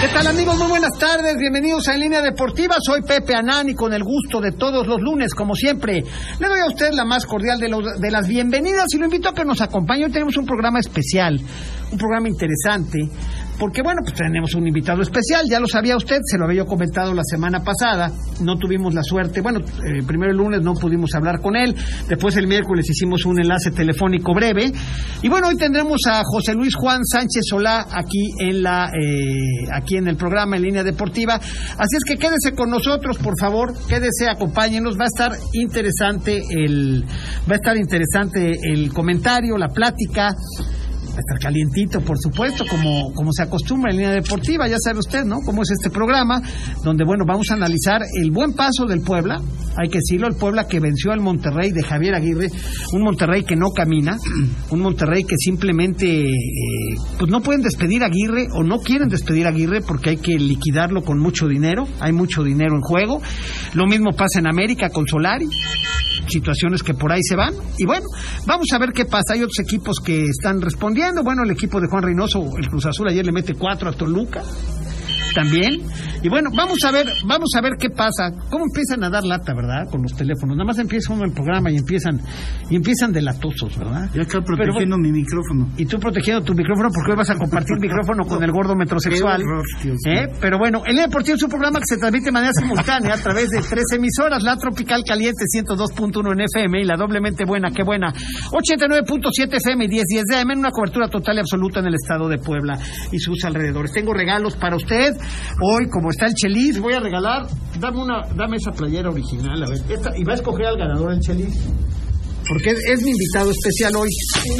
¿Qué tal amigos? Muy buenas tardes, bienvenidos a En Línea Deportiva. Soy Pepe Anán y con el gusto de todos los lunes, como siempre, le doy a usted la más cordial de, los- de las bienvenidas y lo invito a que nos acompañe. Hoy tenemos un programa especial, un programa interesante, porque bueno, pues tenemos un invitado especial, ya lo sabía usted, se lo había yo comentado la semana pasada, no tuvimos la suerte, bueno, eh, primero el lunes no pudimos hablar con él, después el miércoles hicimos un enlace telefónico breve, y bueno, hoy tendremos a José Luis Juan Sánchez Solá aquí en la eh, aquí en el programa en línea deportiva. Así es que quédese con nosotros, por favor, quédese, acompáñenos, va a estar interesante el va a estar interesante el comentario, la plática. Estar calientito, por supuesto, como, como se acostumbra en línea deportiva, ya sabe usted, ¿no? Cómo es este programa, donde, bueno, vamos a analizar el buen paso del Puebla, hay que decirlo, el Puebla que venció al Monterrey de Javier Aguirre, un Monterrey que no camina, un Monterrey que simplemente, eh, pues no pueden despedir a Aguirre o no quieren despedir a Aguirre porque hay que liquidarlo con mucho dinero, hay mucho dinero en juego. Lo mismo pasa en América con Solari situaciones que por ahí se van. Y bueno, vamos a ver qué pasa. Hay otros equipos que están respondiendo. Bueno, el equipo de Juan Reynoso, el Cruz Azul, ayer le mete cuatro a Toluca. También. Y bueno, vamos a ver, vamos a ver qué pasa. ¿Cómo empiezan a dar lata, verdad? Con los teléfonos. Nada más empieza uno el programa y empiezan, y empiezan delatosos, ¿verdad? Yo acá protegiendo mi micrófono. y tú protegiendo tu micrófono porque hoy vas a compartir micrófono con el gordo metrosexual. Horror. ¿Eh? Pero bueno, el Deportivo es un programa que se transmite de manera simultánea a través de tres emisoras, la Tropical Caliente 102.1 en FM y la doblemente buena, qué buena, 89.7 FM y 1010 de AM en una cobertura total y absoluta en el estado de Puebla y sus alrededores. Tengo regalos para usted. Hoy, como está el Chelis, voy a regalar, dame una, dame esa playera original, a ver, esta, y va a escoger al ganador el Chelis. Porque es, es mi invitado especial hoy.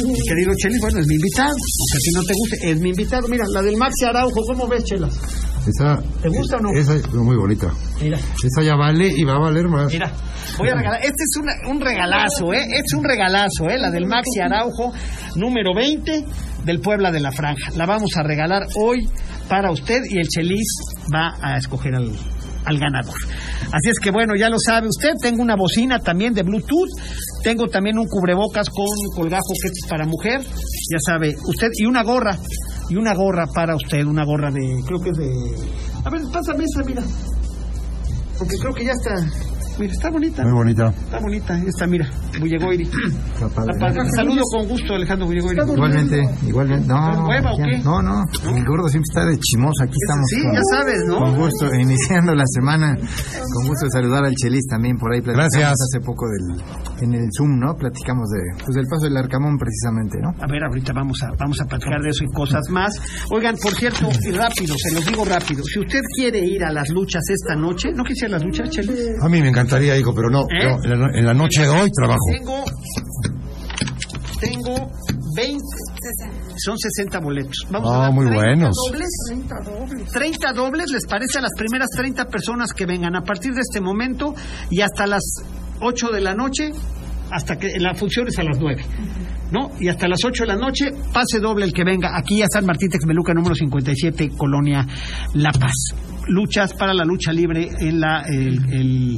Mi querido Chelis, bueno, es mi invitado. Aunque a ti no te guste, es mi invitado. Mira, la del Maxi Araujo, ¿cómo ves, Chelas? Esa, ¿Te gusta o no? Esa es muy bonita. Mira, Esa ya vale y va a valer más. mira. Voy a regalar. Este es una- un regalazo, ¿eh? Este es un regalazo, ¿eh? La del Maxi Araujo, número 20 del Puebla de la Franja. La vamos a regalar hoy para usted y el Chelis va a escoger al, al ganador. Así es que bueno, ya lo sabe usted, tengo una bocina también de Bluetooth, tengo también un cubrebocas con colgajo que es para mujer, ya sabe usted, y una gorra, y una gorra para usted, una gorra de, creo que es de... A ver, mira. Porque creo que ya está, mira, está bonita. Muy bonita. Está bonita, esta, mira, Bullegoiri. Saludo con gusto, Alejandro Bullegoiri. Igualmente, igualmente. No, ¿Pero hueva o ya- qué? no, no. El gordo siempre está de chimoso. Aquí estamos. Sí, con, ya sabes, ¿no? Con gusto, iniciando la semana. Con gusto de saludar al Chelis también por ahí. Platicamos Gracias. hace poco del, en el Zoom, ¿no? Platicamos de, pues del paso del Arcamón precisamente, ¿no? A ver, ahorita vamos a, vamos a platicar de eso y cosas más. Oigan, por cierto, y rápido, se los digo rápido. Si usted quiere ir a las luchas esta noche, ¿no quisiera las luchas, Chelo? A mí me encantaría, hijo, pero no. ¿Eh? no, en, la, en la noche de hoy trabajo. Tengo, tengo 20, son 60 boletos. Vamos a Ah, dar muy 30 buenos. Dobles, 30 dobles, ¿les parece a las primeras 30 personas que vengan a partir de este momento y hasta las 8 de la noche, hasta que la función es a las 9? ¿No? Y hasta las 8 de la noche, pase doble el que venga aquí a San Martín Texmeluca, número 57, Colonia La Paz. Luchas para la lucha libre en la el, el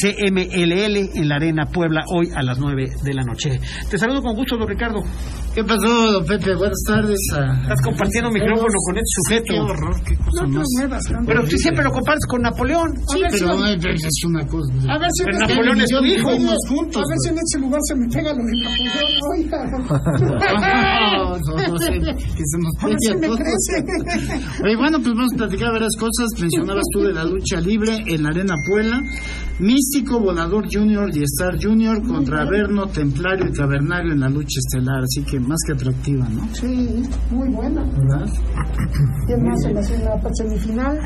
CMLL en la Arena Puebla hoy a las 9 de la noche. Te saludo con gusto, don Ricardo. ¿Qué pasó, don Pepe? Buenas tardes. a- Estás compartiendo micrófono con este sujeto. Qué horror, qué cosa más. Pero tú siempre lo comparas con Napoleón. Sí, pero es una cosa. A ver si Pero en este, Napoleón es tu hijo. Vivimos juntos. a ver si en este lugar se me pega lo de Napoleón, oiga. No, no, no sé, que se nos A ver si pegue me a todos. crece. Oye, bueno, pues vamos a platicar varias cosas. Mencionabas tú de la lucha libre en la Arena Puebla. Místico, Volador Junior y Star Junior contra Averno, Templario y Cavernario en la lucha estelar. Así que más que atractiva, ¿no? Sí, muy buena. ¿Verdad? ¿Quién más en la, en la semifinal?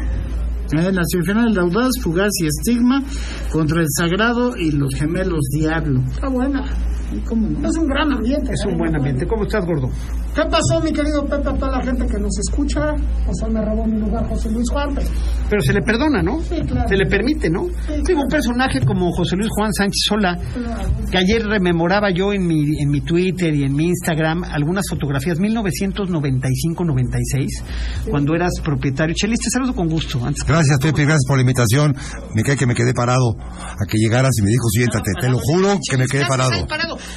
En la semifinal, el Audaz, Fugaz y Estigma contra el Sagrado y los gemelos Diablo. Está buena. ¿Y ¿Cómo no? Es un gran ambiente. Es un ¿eh? buen ambiente. ¿Cómo estás, gordo? ¿Qué pasó, mi querido Pepe, a toda la gente que nos escucha? Pues hoy me robó mi lugar José Luis Juan. pero- Pero se le perdona, ¿no? Sí, claro. Se le permite, ¿no? Digo, un personaje como José Luis Juan Sánchez Sola, que ayer rememoraba yo en mi, en mi Twitter y en mi Instagram algunas fotografías, 1995-96, cuando eras propietario. Chelis, te saludo con gusto. Antes que- Gracias, Pepe, gracias por la invitación. Me cae que me quedé parado a que llegaras y me dijo, siéntate. Te lo juro que me quedé parado.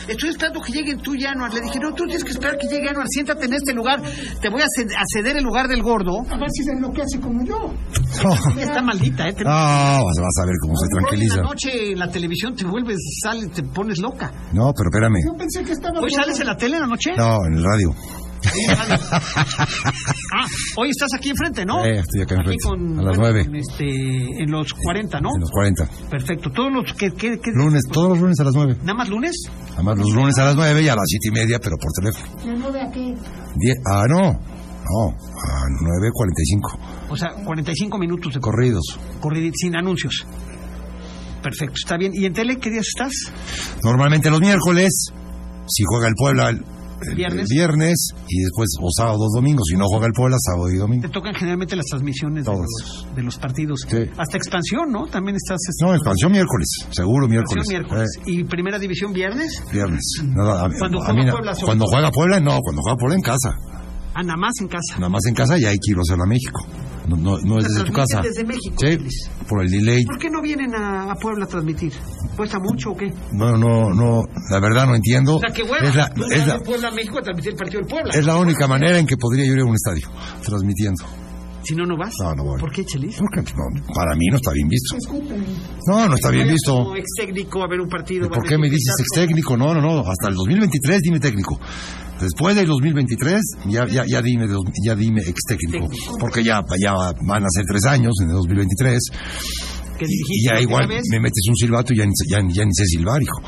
Estoy esperando que llegue tú, Januar. Le dije, no, tú tienes que esperar que llegue Siéntate en este lugar. Te voy a ced- a ceder el lugar del gordo. A ver si se enloquece como yo. Está maldita, ¿eh? Te- No, vas, vas a ver cómo se tranquiliza. la noche en la televisión te vuelves, sales, te pones loca. No, pero espérame. Yo pensé que estaba... ¿Hoy sales en la tele en la noche? No, en el radio. Ah, hoy estás aquí enfrente, ¿no? Eh, estoy acá enfrente, con- a las nueve. este, en los 40, ¿no? En los 40. Perfecto. Todos los que... que- que- Lunes, todos los lunes a las 9. ¿Nada más lunes? Además, los lunes a las 9 y a las 7 y media, pero por teléfono. ¿De nueve a qué? Die- ah, no. No, a 9.45. O sea, 45 minutos de Corridos. corrida sin anuncios. Perfecto, está bien. ¿Y en tele qué días estás? Normalmente los miércoles, si juega el Puebla Viernes. viernes y después o sábado o domingo. Si no juega el Puebla, sábado y domingo. Te tocan generalmente las transmisiones de los, de los partidos. Sí. Hasta expansión, ¿no? También estás... este, No, expansión miércoles. Seguro miércoles. miércoles. ¿Y primera división viernes? Viernes. A- Cuando a juega mí Puebla, sobre cuando todo. juega Puebla, no. Cuando juega Puebla en casa. Ah, nada más en casa. Nada más en casa y hay que ir a hacerlo a México. No, no, no es desde tu casa. desde México, Sí, Luis. por el delay. ¿Por qué no vienen a, a Puebla a transmitir? ¿Cuesta mucho o qué? No, no, no. La verdad no entiendo. O sea, qué hueva. Es la, Tú es la, Puebla a México a transmitir el partido del Puebla. es la única manera en que podría yo ir a un estadio transmitiendo. Si no, no vas. No, no voy. ¿Por qué, Chelis? Porque, no, para mí no está bien visto. No, no está bien visto. Como ex técnico a ver un partido. ¿Por qué me dices ex técnico? No, no, no. Hasta el 2023 dime técnico. Después del 2023 ya, ya, ya dime, dos- ya dime ex técnico. Porque ya, ya van a ser tres años en el 2023. Que Y, y ya igual me metes un silbato y ya ni, ya, ni- ya ni sé silbar, hijo.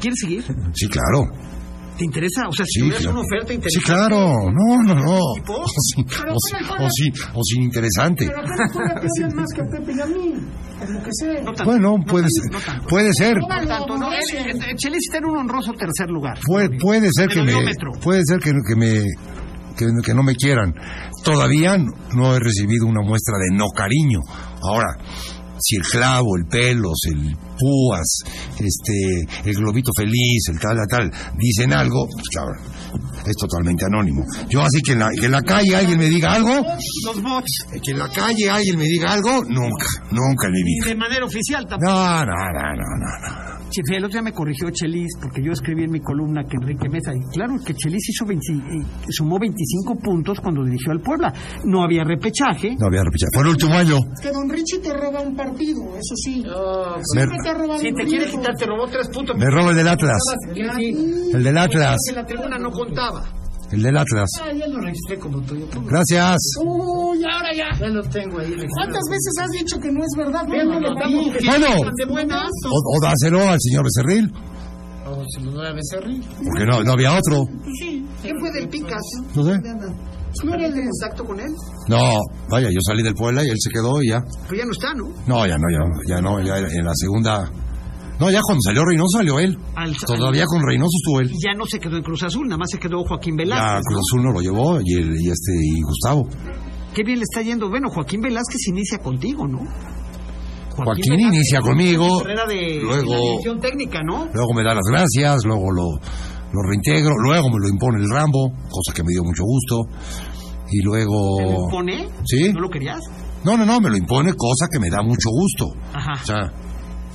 ¿Quieres seguir? Sí, claro. ¿Te interesa? O sea, si Sí, tuvieras claro. una oferta Sí, interesante. claro. No, no, no. O sin, o sin, o sin, o sin interesante. Pero acá no puede aprender más que a Pepe y a mí. Que sé. No tanto, Bueno, no puede tanto, ser. no. Puede ser. No tanto, no. Chelis está en un honroso tercer lugar. Puede, puede ser que me, puede ser que, que me que, que no me quieran. Todavía no he recibido una muestra de no cariño. Ahora, si el clavo, el pelos, el púas, este, el globito feliz, el tal, tal, tal, dicen algo, pues claro, es totalmente anónimo. Yo así que en la, que en la calle alguien me diga algo, Los bots. que en la calle alguien me diga algo, nunca, nunca en mi vida. De manera oficial tampoco. No, no, no, no, no, no. Che, El otro día me corrigió Chelis porque yo escribí en mi columna que Enrique Mesa, y claro que Chelis hizo 20 eh, sumó 25 puntos cuando dirigió al Puebla. No había repechaje. No había repechaje. Fue el último año. Que Don Richie te roba un partido, eso sí. Me, Siempre te ha robado Si un te quiere quitar, te robó tres puntos. me roba el del Atlas. El del Atlas. Que la tribuna no contaba. El del Atlas. Ah, ya lo registré como tuyo. Gracias. Uy, ahora ya. Ya lo tengo ahí registrado. ¿Cuántas veces has dicho que no es verdad? No, no, no, no, no. no. Bueno, De buenas. o, o dáselo al señor Becerril, O se lo doy a Becerril. porque no, no había otro. ¿Qué fue del Picas? No sé. ¿No eres de contacto con él? No, vaya, yo salí del Puebla y él se quedó y ya. Pero ya no está, ¿no? No, ya no, ya, ya no, ya en la segunda. No, ya cuando salió Reynoso salió él. Al- Todavía con Reynoso estuvo él. Ya no se quedó en Cruz Azul, nada más se quedó Joaquín Ya Velázquez. Cruz Azul no lo llevó y, el, y este y Gustavo. Qué bien le está yendo. Bueno, Joaquín Velázquez inicia contigo, ¿no? Joaquín inicia con conmigo, de, luego- de técnica, ¿no? Luego me da las gracias, luego lo, lo reintegro, luego me lo impone el Rambo, cosa que me dio mucho gusto. Y luego. ¿Te lo impone? Sí. ¿No lo querías? No, no, no, me lo impone, cosa que me da mucho gusto. Ajá. O sea,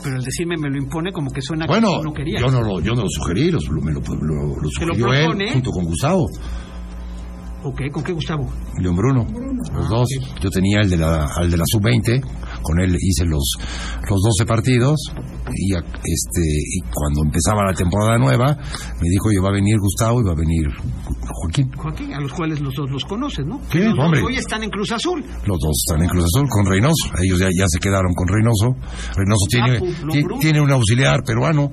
Pero el decirme me lo impone como que suena bueno, que tú no querías. yo no lo, yo no lo sugerí, lo, me lo, lo, lo ¿Te lo sugirió él propone? junto con Gustavo, Ok, ¿con qué Gustavo? León Bruno, los dos. Yo tenía el de la, al de la sub-20, con él hice los, los 12 partidos y, este, y cuando empezaba la temporada nueva me dijo, yo va a venir Gustavo y va a venir Joaquín. Joaquín, a los cuales los dos los conoces, ¿no? Sí, los dos hombre. hoy están en Cruz Azul. Los dos están en Cruz Azul con Reynoso. Ellos ya, ya se quedaron con Reynoso. Reynoso tiene, Ah, lo ti- Bruno. tiene un auxiliar peruano.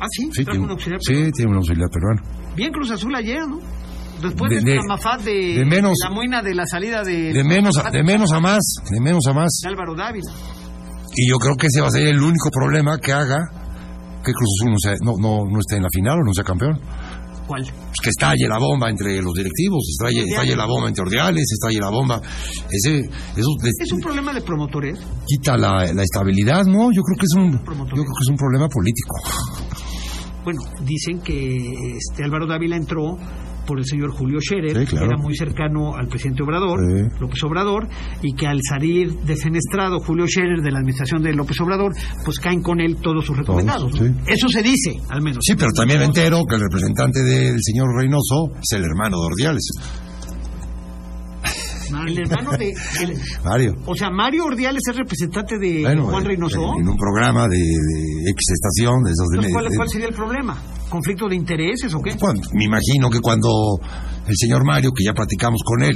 Ah, sí, Sí, tiene, un auxiliar, sí, pero- tiene un auxiliar peruano. Bien Cruz Azul ayer, ¿no? Después De- de, de- de, menos- la muina de la salida de, De menos, a, de menos a más, de menos a más. de Álvaro Dávila. Y yo creo que ese va a ser el único problema que haga que Cruz Azul no, sea, no, no, no esté en la final o no sea campeón. ¿Cuál? Pues que estalle la bomba entre los directivos, estalle, estalle la bomba entre Ordiales, estalle la bomba. Ese, eso ¿Es un problema de promotores? quita la, la estabilidad, ¿no? Yo creo que es un, yo creo que es un problema político. Bueno, dicen que este Álvaro Dávila entró por el señor Julio Scherer, Sí, claro. que era muy cercano al presidente Obrador, Sí. López Obrador, y que al salir defenestrado Julio Scherer de la administración de López Obrador, pues caen con él todos sus recomendados. ¿no? sí. Eso se dice, al menos. Sí, pero también me entero que el representante del señor Reynoso es el hermano de Ordiales, El hermano de... el- Mario. o sea, Mario Ordiales es representante de Bueno, Juan eh, Reynoso. En un programa de, de X estación, de esos de, Entonces, ¿cuál, de- cuál sería el problema? ¿Conflicto de intereses o qué? Cuando- me imagino que cuando el señor Mario, que ya platicamos con él,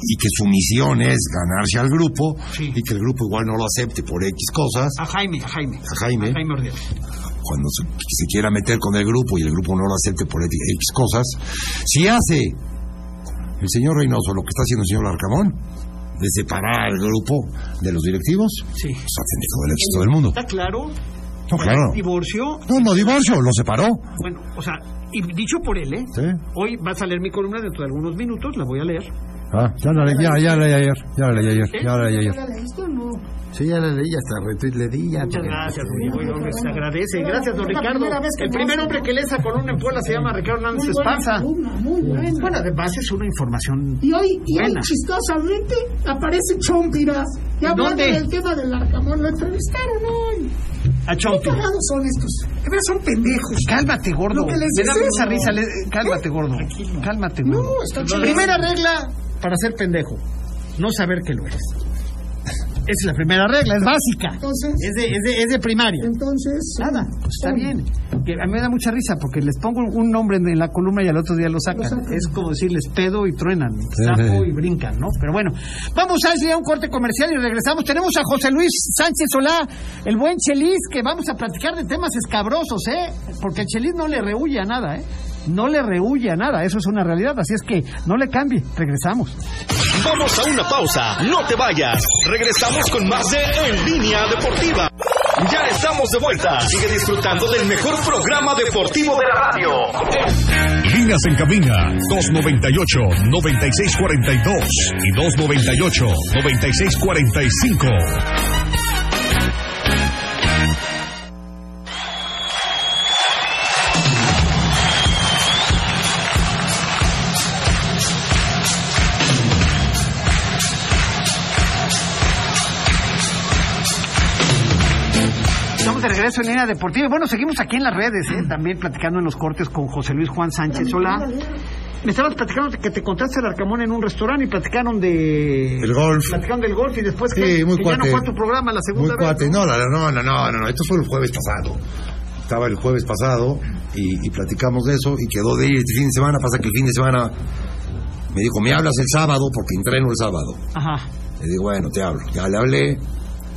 y que su misión es ganarse al grupo, Sí. y que el grupo igual no lo acepte por X cosas, A Jaime, a Jaime. A Jaime. Jaime Ordiales. cuando se, se quiera meter con el grupo y el grupo no lo acepte por X cosas, si hace el señor Reynoso lo que está haciendo el señor Arcamón, de separar al grupo de los directivos, Sí. pues ha tenido todo el éxito del mundo. ¿Está claro? No, claro. Divorcio. No, no divorcio, lo separó. Bueno, o sea, y dicho por él, ¿eh? Sí. Hoy vas a leer mi columna dentro de algunos minutos, la voy a leer. Ah, ya la leí, ya, ya la leí ayer, ya la leí ayer, ya la leí ayer. ¿Ya la leíste o no? Sí, ya la leí, hasta retweet le di. Ya Muchas gracias, muy buen hombre, se agradece. Gracias, don Ricardo. El primer hombre que lee esa columna en Puebla se llama Ricardo Hernández Muy buena Esparza. columna, muy buena. Bueno, además es una información. Y hoy, y hoy Buena. chistosamente, aparece Chompiras. Y hablando del tema del Arcamón, lo entrevistaron hoy. A ¿Qué Chompi. cagados son estos? De verdad son pendejos. Cálmate, gordo. Lo que les Me da dice mucha es- risa. le- Cálmate, gordo. Cálmate, gordo. No, está chido. Primera regla para ser pendejo: no saber que lo eres. Esa es la primera regla, es básica. Entonces, Es de, es de, es de primaria. entonces. Nada, pues está bien. Que a mí me da mucha risa porque les pongo un nombre en la columna y al otro día lo sacan. Lo sacan. Es como decirles pedo y truenan, sapo y brincan, ¿no? Pero bueno, vamos a hacer un corte comercial y regresamos. Tenemos a José Luis Sánchez Solá, el buen Chelis, que vamos a platicar de temas escabrosos, ¿eh? Porque el Chelis no le rehuye a nada, ¿eh? No le rehuye a nada, eso es una realidad, así es que no le cambie. Regresamos. Vamos a una pausa, no te vayas. Regresamos con más de En Línea Deportiva. Ya estamos de vuelta. Sigue disfrutando del mejor programa deportivo de la radio. Líneas en cabina 298-9642 y 298-9645. Regreso en línea deportiva. Bueno, seguimos aquí en las redes, ¿eh? también platicando en los cortes con José Luis Juan Sánchez Solá. Me estabas platicando que te contaste el Arcamón en un restaurante y platicaron de... El golf. Platicaron del golf y después Sí, que, muy que ya no fue a tu programa la segunda Muy vez. cuate. No, no, no, no, no, esto fue el jueves pasado. Estaba el jueves pasado y, y platicamos de eso y quedó de ir este fin de semana. Pasa que el fin de semana me dijo, me hablas el sábado porque entreno el sábado. Ajá. Le digo, bueno, te hablo. Ya le hablé,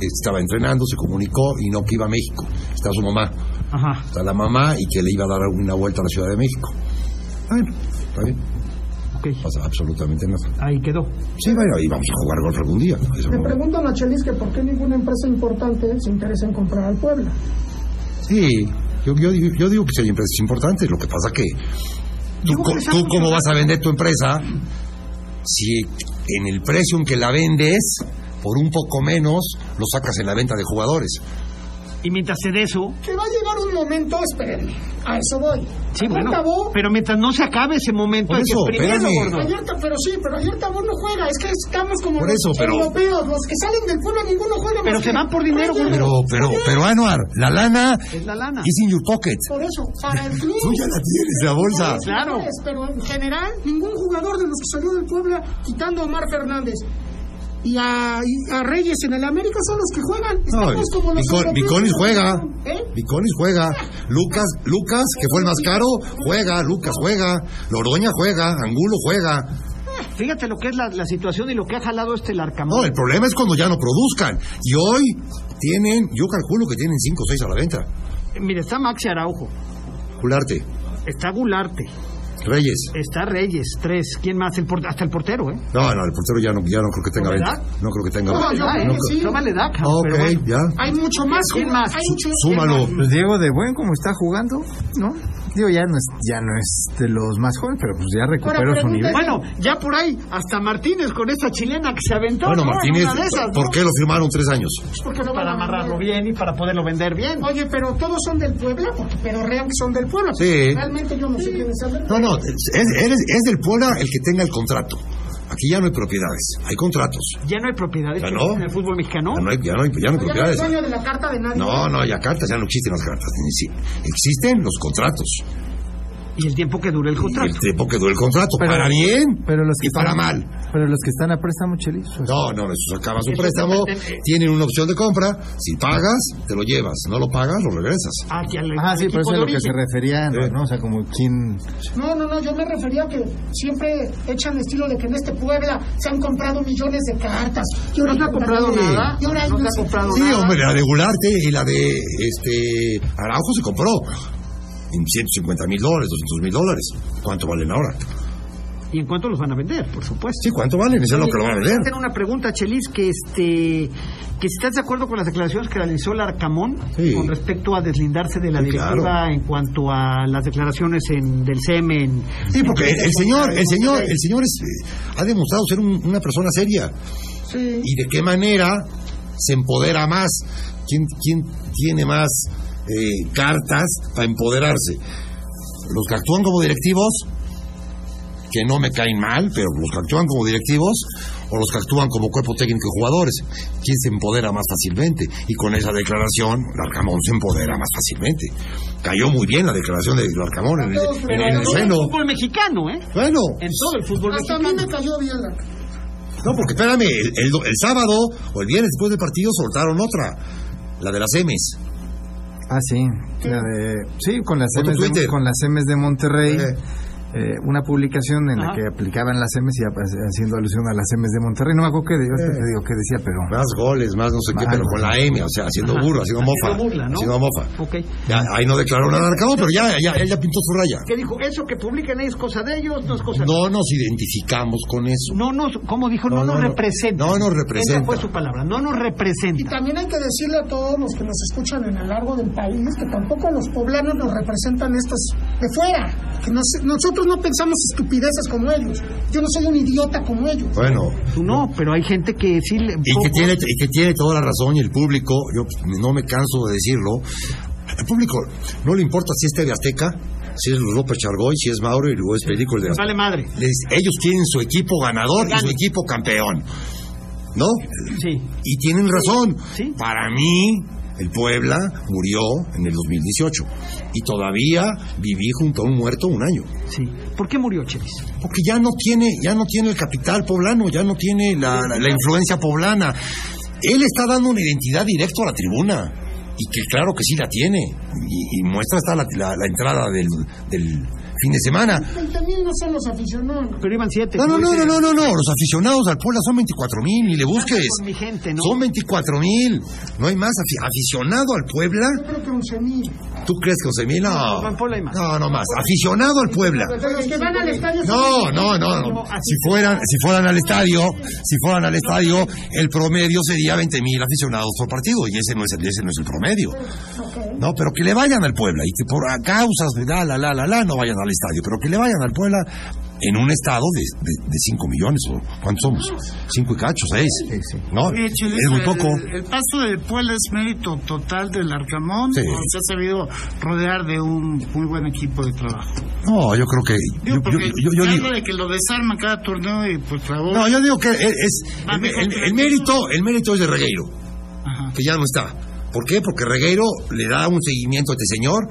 estaba entrenando, se comunicó y no que iba a México. Está su mamá, Ajá. está la mamá y que le iba a dar una vuelta a la Ciudad de México. Bueno, está bien, Ok. no pasa absolutamente nada. Ahí quedó. Sí, bueno, y vamos a jugar golf algún día. Le no- preguntan a Chelis que por qué ninguna empresa importante se interesa en comprar al Puebla. Sí, yo, yo, digo- yo digo que sí hay empresas importantes, lo que pasa que tú, co- tú cómo vas a vender tu empresa si en el precio en que la vendes, por un poco menos, lo sacas en la venta de jugadores. Y mientras se dé eso... Que va a llegar un momento, espérenme, a eso voy. Sí, bueno. Tabó- Pero mientras no se acabe ese momento... Eso, gordo. Ayer, ta- pero sí, pero ayer Tabó no juega, es que estamos como Por los pero- europeos, los que salen del pueblo ninguno juega Pero se que- van por dinero, Oye, Pero, pero, pero, Anuar, la lana Es la lana. is in your pocket. Por eso, para el club. Tú ya la tienes, la bolsa. Claro. Pero en general, ningún jugador de los que salió del Puebla, quitando a Omar Fernández y a, y a Reyes en el América, son los que juegan. No, Estamos como los europeos. Viconis juega. ¿Eh? Viconis juega. Lucas, Lucas, que fue el más caro, juega. Lucas juega. Loroña juega. Angulo juega. Fíjate lo que es la, la situación y lo que ha jalado este Larcamón. No, el problema es cuando ya no produzcan. Y hoy tienen, yo calculo que tienen 5 o 6 a la venta. Mire, está Maxi Araujo, Cularte, está Gularte, Reyes. está Reyes, tres. ¿Quién más? El por- hasta el portero, ¿eh? No, no, el portero ya no, ya no creo que tenga ¿No, venta. No creo que tenga No, venta. yo creo ¿eh? que sí. No vale DAC, Ok, ya. Hay mucho más. ¿Quién más? Hay mucho, Súmalo. Pues Diego de Buen, como está jugando, ¿no? Digo, ya no es, ya no es de los más jóvenes, pero pues ya recuperó su nivel. Bueno, ya por ahí, hasta Martínez con esta chilena que se aventó. Bueno, ¿no? Martínez, Una de esas, ¿no? ¿por qué lo firmaron tres años? Porque no van Para amarrarlo bien y para poderlo vender bien. Oye, pero todos son del Puebla, porque pero rean que son del Puebla. Sí. Realmente yo no sé quiénes son del No, no, es, eres- es del Puebla el que tenga el contrato. Aquí ya no hay propiedades, hay contratos. Ya no hay propiedades Ya no. en el fútbol mexicano. Ya no hay, ya no hay, ya no hay no propiedades. dueño de la carta de nadie. No, no, ya cartas, ya no existen las cartas. Existen los contratos. Y el tiempo que dure el Y contrato. el tiempo que dure el contrato, Pero- para bien Pero los que y para mal. Pero los que están a préstamo, Chelis. No, no, eso acaba su préstamo, tienen una opción de compra, si pagas, te lo llevas, no lo pagas, lo regresas. El, Ah, sí, pero eso es lo que se refería, ¿no? Sí. ¿no? O sea, como quién... No, no, no, yo me refería a que siempre echan estilo de que en este Puebla se han comprado millones de cartas. Y ahora No se ha comprado nada. Y ahora hay No se no ha comprado. Sí, nada. hombre, la de Gularte y la de este Araujo se compró en 150 mil dólares, 200 mil dólares. ¿Cuánto valen ahora? ¿Y en cuánto los van a vender? Por supuesto. Sí, ¿cuánto valen? Eso es lo que lo van a vender. Tengo una pregunta, Chelis, que este que si estás de acuerdo con las declaraciones que realizó el Arcamón Sí. con respecto a deslindarse de la Sí, directiva claro. en cuanto a las declaraciones en, del CEM en Sí, porque el, el señor, el señor, el señor es, ha demostrado ser un- una persona seria. ¿Y de qué manera se empodera más? ¿Quién, quién tiene más eh, cartas para empoderarse? ¿Los que actúan como directivos? Que no me caen mal, pero los que actúan como directivos o los que actúan como cuerpo técnico y jugadores. ¿Quién se empodera más fácilmente? Y con esa declaración, Larcamón se empodera más fácilmente. Cayó muy bien la declaración de Larcamón en el, en el todo el seno. fútbol mexicano, ¿eh? Bueno, En todo el fútbol Hasta a mí mexicano. me cayó bien la... no, porque espérame, el, el- el sábado o el viernes después del partido soltaron otra, la de las M's. Ah, sí. La de... Sí, con las M's de, con las M's de Monterrey. Eh. Eh, una publicación en la Ajá. que aplicaban las M's y haciendo alusión a las M's de Monterrey. No me acuerdo qué, Eh. te digo qué decía, pero... Más goles, más no sé qué, pero con la M, o sea, haciendo burla, haciendo mofa. Haciendo burla, ¿no? Haciendo mofa. Ok. Ya, ahí no declaró nada Larcamón, pero ya, ya, ya pintó su raya. ¿Qué dijo? Eso que publican ahí es cosa de ellos, no es cosa No nos identificamos con eso. No nos, ¿cómo dijo? No, No, nos no, no. representa. No nos representa. Esa fue su palabra, no nos Y representa. también hay que decirle a todos los que nos escuchan en el largo del país que tampoco los poblanos nos representan estos de fuera. Que nos- nosotros no pensamos estupideces como ellos. Yo no soy un idiota como ellos. Bueno, Tú no, pero hay gente que sí le... y que, tiene, y que tiene toda la razón, y el público, yo no me canso de decirlo, al público no le importa si es TV Azteca, si es López Chargoy, si es Mauro o es Película de Les vale madre. Les- ellos quieren su equipo ganador y su equipo campeón. ¿No? Sí. Y tienen razón. Sí. Para mí, el Puebla murió en el 2018. Y todavía viví junto a un muerto un año. Sí. ¿Por qué murió Chelis? Porque ya no tiene, ya no tiene el capital poblano, ya no tiene la, la- la influencia poblana. Él está dando una identidad directa a la tribuna. Y que claro que sí la tiene. Y, y muestra hasta la, la- la entrada del, del fin de semana. 20 mil no son los aficionados. Pero iban siete. No, no, no, no, no, no, no. Los aficionados al Puebla son 24 mil, ni le busques. Con mi gente, ¿no? Son 24 mil. No hay más afi- aficionado al Puebla. Yo creo que 11 mil. ¿Tú crees que 11 mil? No. No. No, no más. Aficionado al Puebla. Los que van al estadio son No, no, no, no. Si fueran, si fueran al estadio, si fueran al estadio, el promedio sería 20 mil aficionados por partido y ese no es el, ese no es el promedio. No, pero que le vayan al Puebla y que por causas de la, la, la, la, la, no vayan al estadio, pero que le vayan al Puebla en un estado de, de, 5 millones o ¿cuántos somos? 5 y cacho, 6. No, es muy el- poco. El, paso del Puebla es mérito total del Arcamón. Sí. o se ha sabido rodear de un muy buen equipo de trabajo. No, yo creo que yo, Digo, yo, digo, habla de que lo desarman cada torneo y por favor. no, yo digo que es, es- el, mérito, el mérito es de Regueiro. Ajá. que ya no está. ¿Por qué? Porque Regueiro le da un seguimiento a este señor.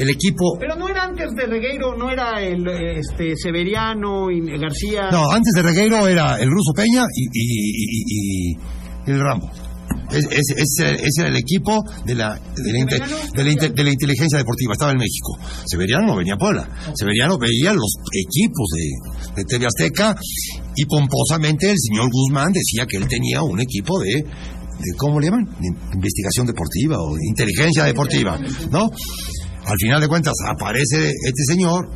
El equipo. Pero no era antes de Regueiro, no era el este Severiano y García. No, antes de Regueiro era el Ruso Peña y, y- y- y- y el Rambo. Es- es- ese, ese era el equipo de la, de la, inte- de la inte- de la inteligencia deportiva. Estaba en México. Severiano no venía a Puebla. Severiano veía los equipos de, de TV Azteca y pomposamente el señor Guzmán decía que él tenía un equipo de, de ¿cómo le llaman? Investigación deportiva o inteligencia deportiva, ¿no? Al final de cuentas aparece este señor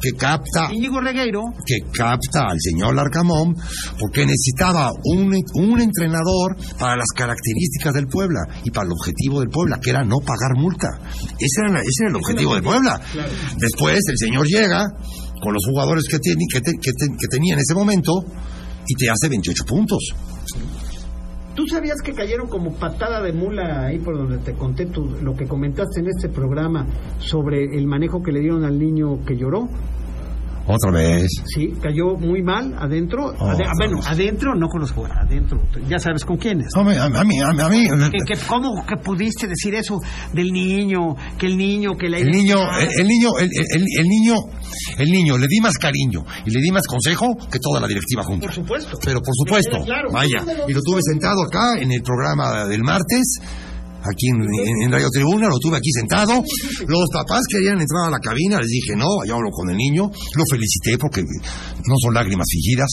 que capta Regueiro. que capta al señor Larcamón porque necesitaba un, un entrenador para las características del Puebla y para el objetivo del Puebla, que era no pagar multa. Ese era, ese era el objetivo del Puebla. Después el señor llega con los jugadores que, tiene, que, te- que te- que tenía en ese momento y te hace 28 puntos. ¿Tú sabías que cayeron como patada de mula ahí por donde te conté tu- lo que comentaste en este programa sobre el manejo que le dieron al niño que lloró? Otra vez. Sí, cayó muy mal adentro. Oh, Ade- bueno, adentro no con los jugadores, adentro. Ya sabes con quiénes. A mí, a mí, a mí, a mí- Que, que- ¿Cómo que pudiste decir eso del niño? Que el niño, que la El niño, el, el niño, el, el- el niño, el niño, le di más cariño y le di más consejo que toda la directiva junta. Por supuesto. Pero por supuesto, Claro. vaya. Y lo tuve sentado acá en el programa del martes, aquí en, Radio Tribuna, lo tuve aquí sentado. Los papás querían entrar a la cabina, les dije no, allá hablo con el niño, lo felicité porque no son lágrimas fingidas.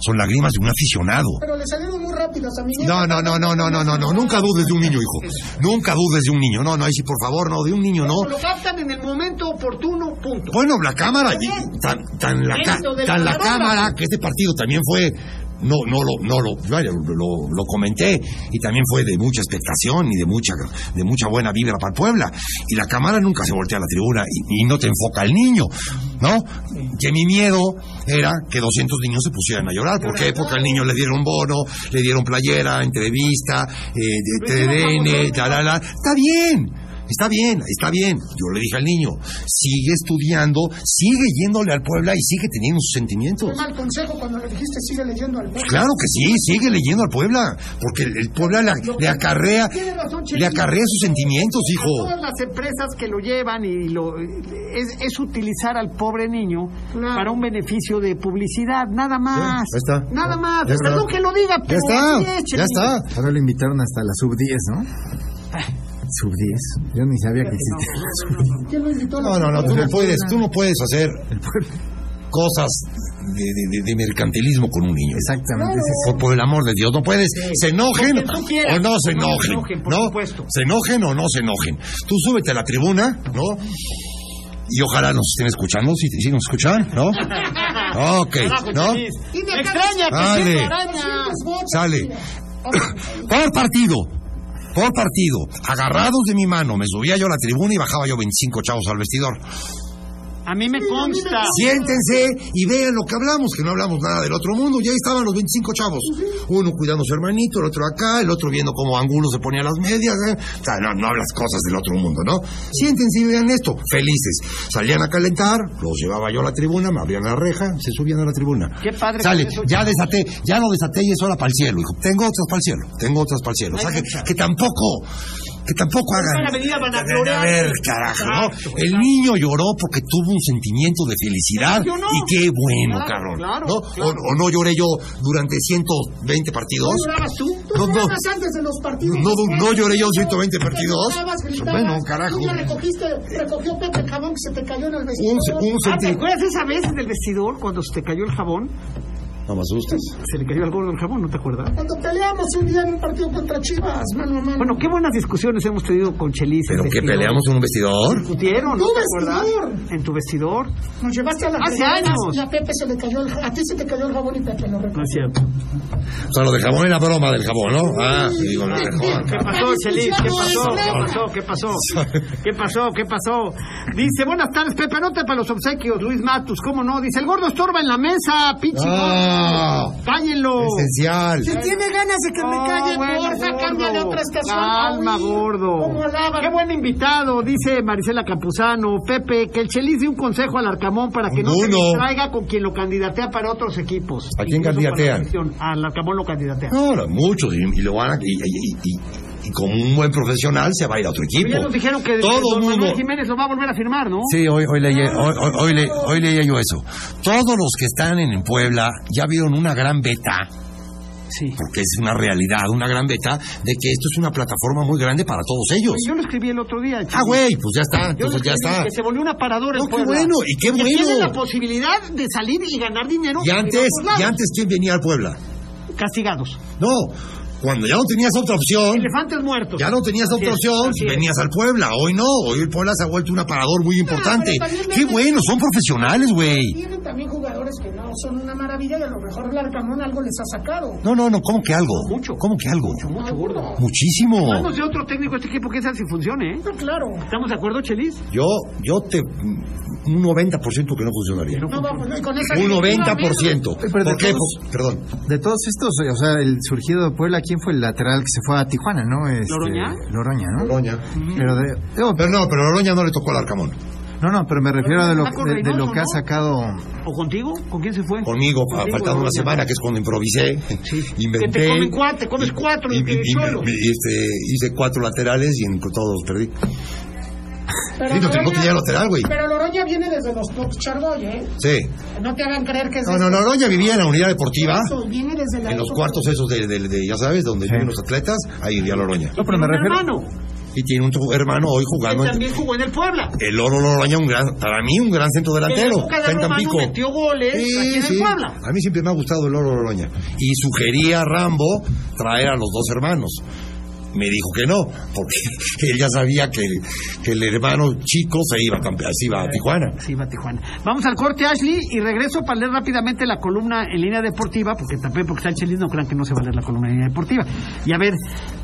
Son lágrimas de un aficionado. Pero le salieron muy rápidas a mi No, no, no, no, no, no, no, no. Nunca dudes de un niño, hijo. Nunca dudes de un niño. No, no, ahí sí, por favor, no, de un niño, no. Lo captan en el momento oportuno, punto. Bueno, la cámara, tan, tan la, tan la cámara, que este partido también fue no, no lo, no lo, vaya, lo, lo- comenté, y también fue de mucha expectación y de mucha, de mucha buena vibra para Puebla. Y la cámara nunca se voltea a la tribuna y, y no te enfoca al niño, ¿no? Que mi miedo era que 200 niños se pusieran a llorar. ¿Por qué? Porque al niño le dieron bono, le dieron playera, entrevista, eh, de TDN, talala. Está bien. Está bien, está bien. Yo le dije al niño, sigue estudiando, sigue yéndole al Puebla y sigue teniendo sus sentimientos. Qué mal consejo cuando le dijiste sigue leyendo al pueblo. Claro que sí, sigue leyendo al Puebla, porque el, el Puebla le, le acarrea, razón, le acarrea sus sentimientos, A hijo. todas las empresas que lo llevan y lo es, es utilizar al pobre niño Claro. para un beneficio de publicidad, nada más. Ya, ya está. Nada más. Ya Perdón está. que lo diga, Ya pero está, así es, ya está. Ahora lo invitaron hasta la sub 10, ¿no? Sub 10. Yo ni sabía que existía la sub 10. ¿Quién lo invitó a la No, no, no, tú no puedes, tú no puedes hacer cosas de, de- de- de mercantilismo con un niño. Exactamente. Por, por el amor de Dios, no puedes, se enojen o no se No se enojen, enojen, por ¿no? supuesto. Se enojen o no se enojen. Tú súbete a la tribuna, ¿no? Y ojalá nos estén escuchando, si sí nos escuchan, ¿no? Ok, ¿no? Me extraña que araña. Sale. Por partido, por partido, agarrados de mi mano, me subía yo a la tribuna y bajaba yo 25 chavos al vestidor. A mí me consta. Siéntense y vean lo que hablamos, que no hablamos nada del otro mundo. Ya estaban los 25 chavos. Uno cuidando a su hermanito, el otro acá, el otro viendo cómo Angulo se ponía las medias. ¿eh? O sea, no, no hablas cosas del otro mundo, ¿no? Siéntense y vean esto. Felices. Salían a calentar, los llevaba yo a la tribuna, me abrían la reja, se subían a la tribuna. Qué padre Sale, eso, ya desaté, ya lo desaté y es hora para el cielo, hijo. Tengo otras para el cielo, tengo otras para el cielo. O sea, que, que tampoco, que tampoco hagan... a ver, carajo, ¿no? El niño lloró porque tuvo un sentimiento de felicidad. Y qué bueno, Claro, cabrón. claro, ¿no? claro. O, o no lloré yo durante 120 partidos. ¿No llorabas tú? Tú No, no. antes de los partidos. No, lloré yo Tú 120 partidos. Bueno, carajo. Tú ya recogiste, recogió Pepe el jabón que se te cayó en el Un, vestido. se- un Ah, ¿Te acuerdas esa vez en el vestidor cuando se te cayó el jabón? No me asustes. Se le cayó al gordo el jabón, ¿no te acuerdas? Cuando peleamos un día en un partido contra Chivas, mano a mano. Bueno, qué buenas discusiones hemos tenido con Chelis. ¿Pero que vestidor. peleamos en un vestidor? Discutieron, ¿no Tu te acuerdas? vestidor. En tu vestidor. Nos llevaste a las Hace años. y a Pepe se le cayó el, a ti se te cayó el jabón y Pepe lo No recogió. es cierto. O sea, lo de jabón era broma del jabón, ¿no? Ah, sí, digo, no me jodan, ¿Qué pasó, Chelis? ¿Qué pasó? ¿Qué pasó? ¿Qué pasó? ¿Qué pasó? ¿Qué pasó? Dice, buenas tardes, Pepe, anota para los obsequios, Luis Matus, ¿cómo no? Dice, el gordo estorba en la mesa, pinche Cállenlo. Esencial. Si tiene ganas de que me No, calle, bueno, porfa, de otra estación. Calma, Oí, gordo. ¿Cómo alaban? Qué buen invitado, dice Marisela Campuzano. Pepe, que el Chelis dé un consejo al Arcamón para que no se Ninguno. distraiga con quien lo candidatea para otros equipos. ¿A quién candidatean? Al Arcamón lo candidatea. Ahora, muchos, y, y lo van a, y, y- y- como un buen profesional se va a ir a otro equipo. Ya nos dijeron que Todo mundo. Manuel Jiménez lo va a volver a firmar, ¿no? Sí, hoy, hoy, leí, hoy, hoy- hoy le- hoy leía yo eso. Todos los que están en Puebla ya vieron una gran beta, Sí. porque es una realidad, una gran beta, de que esto es una plataforma muy grande para todos ellos. Yo lo escribí el otro día. Ah, güey, pues ya está, Yo ya está. Que se volvió un aparador en No, qué Puebla. bueno, y qué bueno. tiene la posibilidad de salir y ganar dinero. Y en antes, y antes, ¿quién venía al Puebla? Castigados. No, cuando ya no tenías otra opción, Elefantes muertos. ya no tenías otra es, opción, es. venías al Puebla. Hoy no, hoy el Puebla se ha vuelto un aparador muy importante. Qué bueno, son profesionales, güey. Tienen también jugadores que no son una maravilla y a lo mejor el Arcamón algo les ha sacado. No, no, no, ¿cómo que algo? Mucho. ¿Cómo que algo? Mucho gordo. Muchísimo. Vamos de otro técnico este equipo que sabe si funcione, ¿eh? No, claro. ¿Estamos de acuerdo, Chelis? Yo, yo te. Un 90% que no funcionaría. No, y con esa Un directiva 90%. Pero de ¿Por qué? todos- Pues, perdón. De todos estos, o sea, el surgido de Puebla, ¿quién fue el lateral que se fue a Tijuana, no? Este, ¿Loroña? Loroña, ¿no? Loroña. Pero, de, digo, Pero no, pero Loroña no le tocó al Arcamón. no, no, pero me refiero a de lo, de, de lo que ha sacado. ¿O contigo? ¿Con quién se fue? Conmigo, Contigo, faltando una semana, que es cuando improvisé. Sí. Inventé. Que te comen cuatro, te comes cuatro y- en y- y- solo. y- este, hice cuatro laterales y en todos los perdí. Pero Loroña- que llegar lateral, güey. Pero Loroña viene desde los Clubs Chargoy, ¿eh? Sí. No te hagan creer que es No, no, Loroña vivía en la unidad deportiva. eso, viene desde la En los cuartos esos de, de- de- ya sabes, donde viven los atletas, ahí vivía Loroña. No, pero me refiero. hermano, Y tiene un hermano hoy que jugando en también jugó en el Puebla. el Oro Loroña, un gran, para mí un gran centro En la delantero. Está en Tampico. metió goles aquí en el Puebla. A mí siempre me ha gustado el Oro Loroña. Y sugería a Rambo traer a los dos hermanos. Me dijo que no, porque él ya sabía que el, que el hermano chico se iba a, se iba a Tijuana. Sí, va a Tijuana. Vamos al corte, Ashley, y regreso para leer rápidamente la columna en línea deportiva, porque también porque está el Chelis, no crean que no se va a leer la columna en línea deportiva. Y a ver,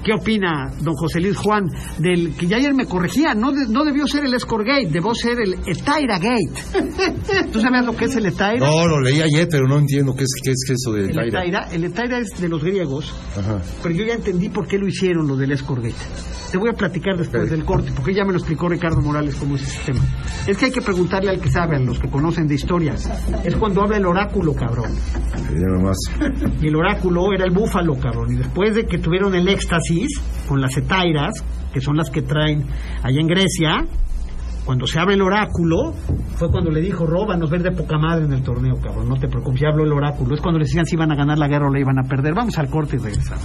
¿qué opina don José Luis Juan del que ya ayer me corregía? No, de- no debió ser el Escorgate, debió ser el Etaira Gate. ¿Tú sabes lo que es el Etaira? No, lo leí ayer, pero no entiendo qué es, qué es eso de El Taira. Etaira, el Etaira es de los griegos, Ajá. pero yo ya entendí por qué lo hicieron lo del Escorgate. Te voy a platicar después del corte, porque ya me lo explicó Ricardo Morales cómo es ese sistema. Es que hay que preguntarle al que sabe, a los que conocen de historias. Es cuando habla el oráculo, cabrón. Y el oráculo era el búfalo, cabrón. Y después de que tuvieron el éxtasis con las etairas, que son las que traen allá en Grecia, cuando se abre el oráculo, fue cuando le dijo, Roba, nos ven de poca madre en el torneo, cabrón. No te preocupes, ya habló el oráculo. Es cuando le decían si iban a ganar la guerra o la iban a perder. Vamos al corte y regresamos.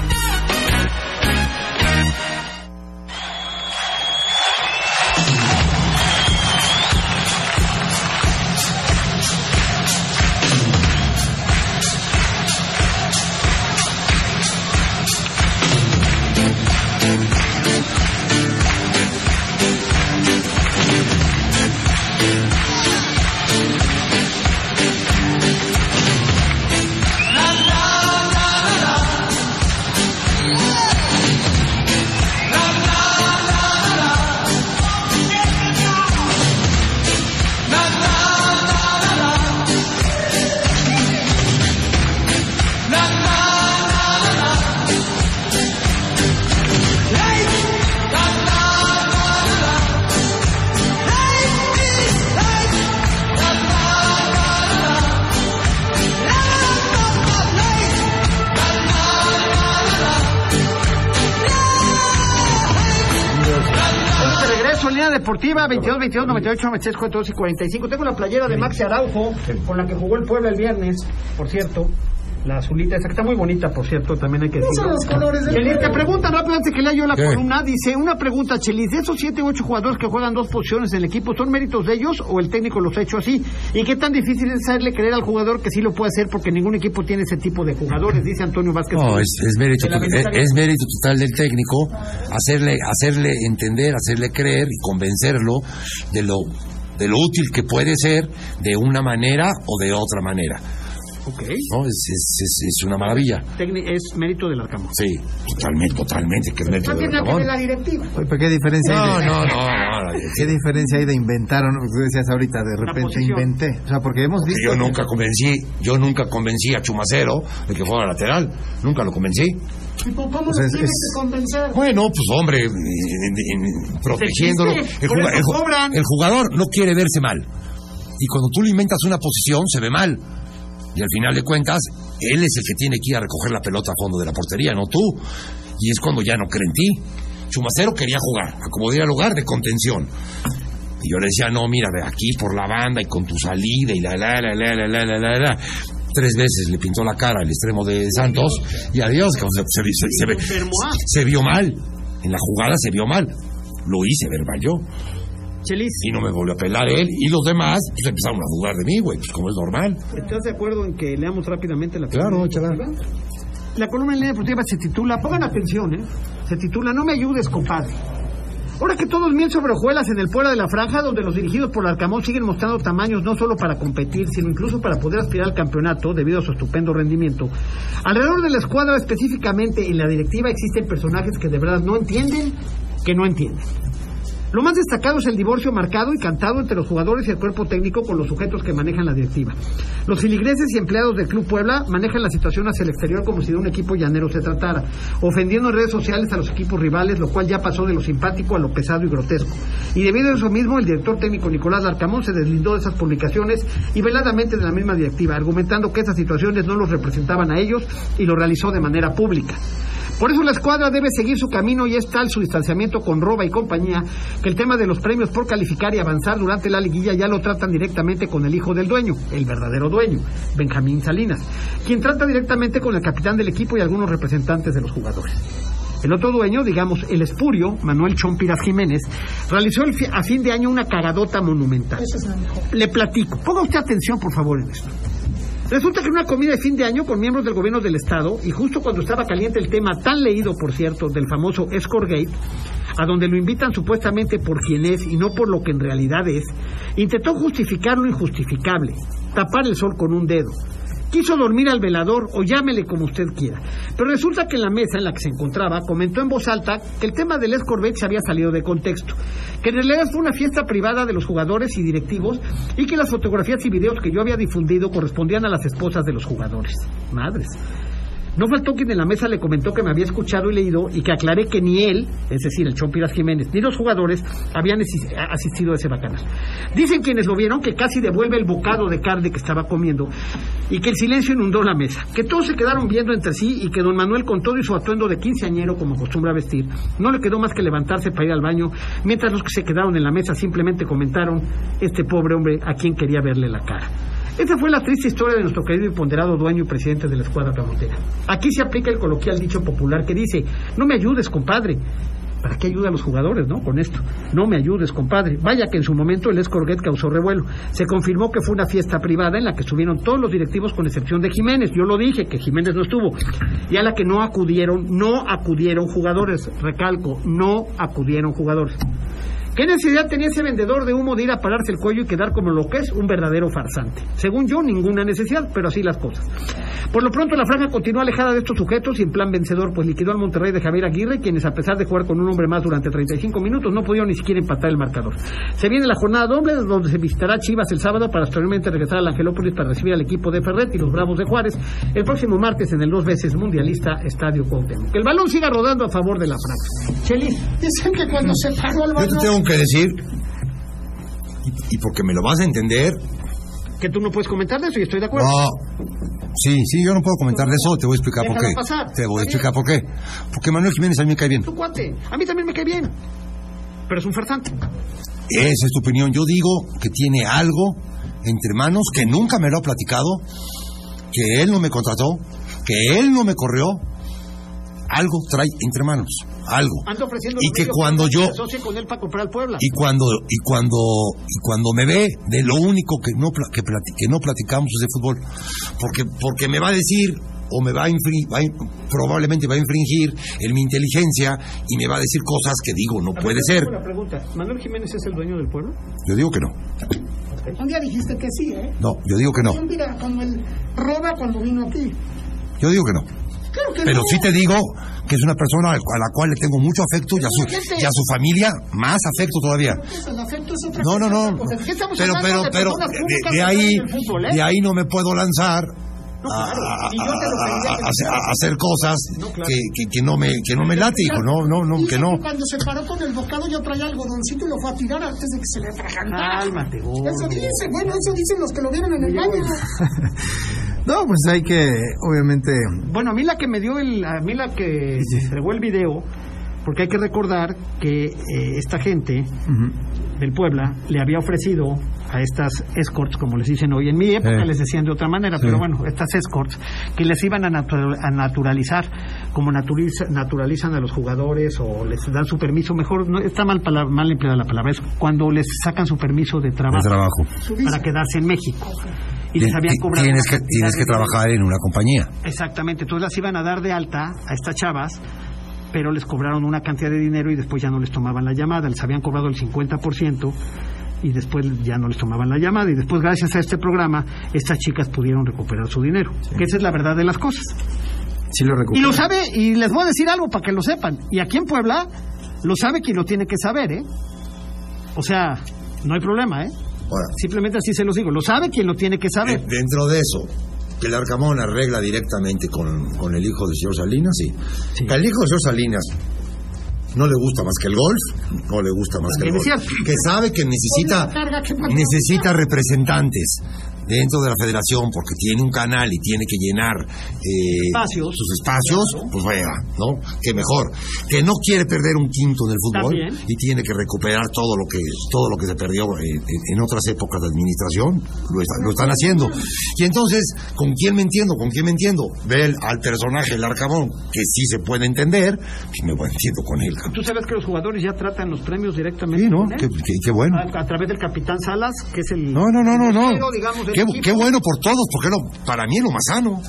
Deportiva 22, 22, 98, 96, 42 y 45. Tengo la playera de Maxi Araujo con la que jugó el Puebla el viernes, por cierto. La azulita esa que está muy bonita, por cierto, también hay que No decirlo. son los colores del Chelis, te preguntan rápido antes que lea yo la ¿Qué? columna. Dice, una pregunta, Chelis, ¿de esos 7 u 8 jugadores que juegan dos posiciones en el equipo, son méritos de ellos o el técnico los ha hecho así? ¿Y qué tan difícil es hacerle creer al jugador que sí lo puede hacer porque ningún equipo tiene ese tipo de jugadores? Dice Antonio Vázquez. No, es, es mérito, es, es mérito total del técnico hacerle, hacerle entender, hacerle creer y convencerlo de lo, de lo útil que puede ser de una manera o de otra manera. Ok. ¿no? Es, es, es, es una maravilla. Es mérito del Arcamón. Sí, totalmente, totalmente, que es mérito No de tiene nada que ver Ramón. la directiva. Oye, pero ¿qué diferencia No, hay de, no, no, no. ¿Qué diferencia hay de inventar o no? Tú decías ahorita, de repente inventé. O sea, porque hemos visto. Yo nunca convencí, yo nunca convencí a Chumacero de que fuera lateral, nunca lo convencí. ¿Y ¿Cómo Pues tienes es- que convencer? Bueno, pues hombre, en- en- en- protegiéndolo. El, por juga- eso el el jugador no quiere verse mal. Y cuando tú le inventas una posición, se ve mal. Y al final de cuentas, él es el que tiene que ir a recoger la pelota a fondo de la portería, no tú. Y es cuando ya no cree en ti. Chumacero quería jugar, a como diera lugar de contención. Y yo le decía, no, mira, de aquí por la banda y con tu salida y la, la, la, la, la, la, la, la, la. Tres veces le pintó la cara al extremo de Santos y adiós, que se, se- se- se vio mal. En la jugada se vio mal. Lo hice verbal yo. Chelis, Y no me volvió a pelar él. Y los demás, pues empezaron a dudar de mí, güey, pues como es normal. ¿estás de acuerdo en que leamos rápidamente la Claro, deportiva? La columna en línea deportiva se titula, pongan atención, ¿eh? Se titula No me ayudes, compadre. Ahora que todo es miel sobre hojuelas en el Puebla de la Franja, donde los dirigidos por Arcamón siguen mostrando tamaños no solo para competir, sino incluso para poder aspirar al campeonato debido a su estupendo rendimiento. Alrededor de la escuadra, específicamente en la directiva, existen personajes que de verdad no entienden que no entienden. Lo más destacado es el divorcio marcado y cantado entre los jugadores y el cuerpo técnico con los sujetos que manejan la directiva. Los filigreses y empleados del Club Puebla manejan la situación hacia el exterior como si de un equipo llanero se tratara, ofendiendo en redes sociales a los equipos rivales, lo cual ya pasó de lo simpático a lo pesado y grotesco. Y debido a eso mismo, el director técnico Nicolás Larcamón se deslindó de esas publicaciones y veladamente de la misma directiva, argumentando que esas situaciones no los representaban a ellos y lo realizó de manera pública. Por eso la escuadra debe seguir su camino y es tal su distanciamiento con Roba y compañía que el tema de los premios por calificar y avanzar durante la liguilla ya lo tratan directamente con el hijo del dueño, el verdadero dueño, Benjamín Salinas, quien trata directamente con el capitán del equipo y algunos representantes de los jugadores. El otro dueño, digamos, el espurio, Manuel Chompiras Jiménez, realizó el fi- a fin de año una cagadota monumental. Es mejor. Le platico. Ponga usted atención, por favor, en esto. Resulta que en una comida de fin de año con miembros del gobierno del Estado, y justo cuando estaba caliente el tema, tan leído, por cierto, del famoso Escorgate, a donde lo invitan supuestamente por quien es y no por lo que en realidad es, intentó justificar lo injustificable, tapar el sol con un dedo. Quiso dormir al velador o llámele como usted quiera. Pero resulta que en la mesa en la que se encontraba comentó en voz alta que el tema del Escorvette se había salido de contexto, que en realidad fue una fiesta privada de los jugadores y directivos y que las fotografías y videos que yo había difundido correspondían a las esposas de los jugadores. Madres. No faltó quien en la mesa le comentó que me había escuchado y leído y que aclaré que ni él, es decir, el Chompiras Jiménez, ni los jugadores habían asi- asistido a ese bacanas. Dicen quienes lo vieron que casi devuelve el bocado de carne que estaba comiendo y que el silencio inundó la mesa, que todos se quedaron viendo entre sí y que don Manuel con todo y su atuendo de quinceañero como acostumbra vestir, no le quedó más que levantarse para ir al baño, mientras los que se quedaron en la mesa simplemente comentaron este pobre hombre a quien quería verle la cara. Esta fue la triste historia de nuestro querido y ponderado dueño y presidente de la escuadra camotera. Aquí se aplica el coloquial dicho popular que dice, no me ayudes, compadre. ¿Para qué ayuda a los jugadores, no? Con esto. No me ayudes, compadre. Vaya que en su momento el Escorguet causó revuelo. Se confirmó que fue una fiesta privada en la que estuvieron todos los directivos con excepción de Jiménez. Yo lo dije, que Jiménez no estuvo. Y a la que no acudieron, no acudieron jugadores. Recalco, no acudieron jugadores. ¿Qué necesidad tenía ese vendedor de humo de ir a pararse el cuello y quedar como lo que es un verdadero farsante? Según yo, ninguna necesidad, pero así las cosas. Por lo pronto, la franja continuó alejada de estos sujetos y en plan vencedor, pues liquidó al Monterrey de Javier Aguirre, quienes a pesar de jugar con un hombre más durante 35 minutos, no pudieron ni siquiera empatar el marcador. Se viene la jornada doble, donde se visitará Chivas el sábado para posteriormente regresar al Angelópolis para recibir al equipo de Ferret y los Bravos de Juárez el próximo martes en el dos veces mundialista Estadio Cuauhtémoc. Que el balón siga rodando a favor de la franja. Chelis, Dicen que cuando se paró el balón, tengo que decir, y, y porque me lo vas a entender, que tú no puedes comentar de eso y estoy de acuerdo. no. Sí, sí, yo no puedo comentar de eso, te voy a explicar por qué. pasar, Te voy a explicar por qué. Porque Manuel Jiménez a mí me cae bien. Tu cuate, a mí también me cae bien, pero es un farsante. Esa es tu opinión. Yo digo que tiene algo entre manos que nunca me lo ha platicado, que él no me contrató, que él no me corrió. Algo trae entre manos, algo. Ando ofreciendo Y que cuando yo- se asocie con él para comprar Puebla. Y cuando y cuando y cuando me ve de lo único que no que, plati- que no platicamos es de fútbol, porque porque me va a decir o me va a, infri- va a probablemente va a infringir en mi inteligencia y me va a decir cosas que digo no puede ser. Una pregunta, ¿Manuel Jiménez es el dueño del pueblo? Yo digo que no. un día dijiste que sí, ¿eh? No, yo digo que no. Mira, cuando él roba cuando vino aquí. Yo digo que no. Claro que Pero no. sí te digo que es una persona a la cual le tengo mucho afecto y a su, y a su familia más afecto todavía. El afecto es otra No, no, no. pues, ¿Qué estamos Pero, pero, pero, de, ahí, ¿eh? de ahí no me puedo lanzar No, a, claro. a- Y yo te lo a- pediría a- que a- hicieras. a hacer cosas No, claro. que, que, que no me, que no me late, hijo. No, no, no, que no. Cuando se paró con el bocado yo traía algodoncito y lo fue a tirar antes de que se le atragantara. Cálmate, gordo. Eso dice, bueno, eso dicen los que lo vieron en el baño. No, pues hay que, obviamente, Bueno, a mí la que me dio el, a mí la que entregó el video Porque hay que recordar que eh, esta gente del Puebla le había ofrecido a estas escorts, como les dicen hoy, en mi época Eh. les decían de otra manera, pero bueno, estas escorts, que les iban a, natu- a naturalizar, como naturaliza- naturalizan a los jugadores o les dan su permiso, mejor, no, está mal, mal empleada la palabra, es cuando les sacan su permiso de trabajo, trabajo. para quedarse en México. Y les habían cobrado Tienes que, tienes que trabajar en una compañía. Exactamente, entonces las iban a dar de alta a estas chavas, pero les cobraron una cantidad de dinero y después ya no les tomaban la llamada, les habían cobrado el 50% y después ya no les tomaban la llamada y después gracias a este programa estas chicas pudieron recuperar su dinero, que esa es la verdad de las cosas. Sí lo Y lo sabe, y les voy a decir algo para que lo sepan, y aquí en Puebla lo sabe quien lo tiene que saber, ¿eh? O sea, no hay problema, ¿eh? Ahora, Simplemente así se los digo, lo sabe quien lo tiene que saber. de- dentro de eso, que el Arcamón arregla directamente con, con el hijo del señor Salinas, sí. Sí. El hijo del señor Salinas no le gusta más que el golf, no le gusta más que el golf. Que sabe que necesita, necesita representantes dentro de la federación porque tiene un canal y tiene que llenar eh, Espacios. sus espacios, pues vaya, ¿no? Que mejor. Que no quiere perder un quinto en el fútbol También. y tiene que recuperar todo lo que todo lo que se perdió en, otras épocas de administración, lo, está- lo están haciendo. Y entonces, ¿con quién me entiendo? ¿Con quién me entiendo? Ve el- al personaje del Arcamón, que sí se puede entender, pues me entiendo con él. Tú sabes que los jugadores ya tratan los premios directamente Sí, ¿no? Qué, qué- qué bueno. a, a través del capitán Salas, que es el No, no, no, no, digamos, Qué, bueno por todos, porque lo- para mí es lo más sano.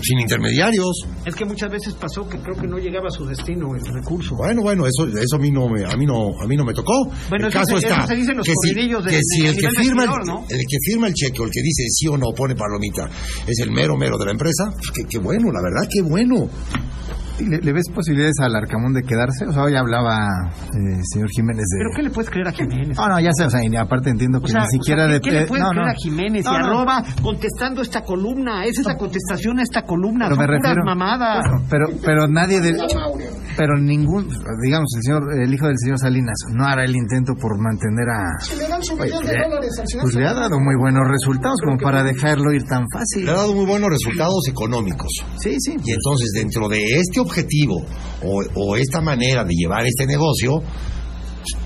Sin intermediarios. Es que muchas veces pasó que creo que no llegaba a su destino el recurso. Bueno, bueno, eso, eso a mí no me, a mí no, a mí no me tocó. Bueno, el caso se- está eso se dice en los que si, de- que si el que firma el, vestidor, ¿no? el que firma el cheque o el que dice sí o no pone palomita es el mero mero de la empresa, qué, qué bueno, la verdad, qué bueno. ¿Le, le ves posibilidades al Arcamón de quedarse? O sea, hoy hablaba eh, señor Jiménez de... ¿Pero qué le puedes creer a Jiménez? No, no, ya sé, o sea, y aparte entiendo O que sea, ni siquiera o sea, de... ¿qué, le puedes no, creer no. a Jiménez? No, y no. arroba contestando esta columna. Esa es la contestación a esta columna. Pero Son me puras refiero... mamadas. Pero, pero nadie del... Pero ningún, digamos, el señor, el hijo del señor Salinas no hará el intento por mantener a... Si le dan su Oye, millón de dólares al señor Pues le ha dado muy buenos resultados como para dejarlo ir tan fácil. Le ha dado muy buenos resultados económicos. Sí, sí. Y entonces, dentro de este objetivo o, o esta manera de llevar este negocio,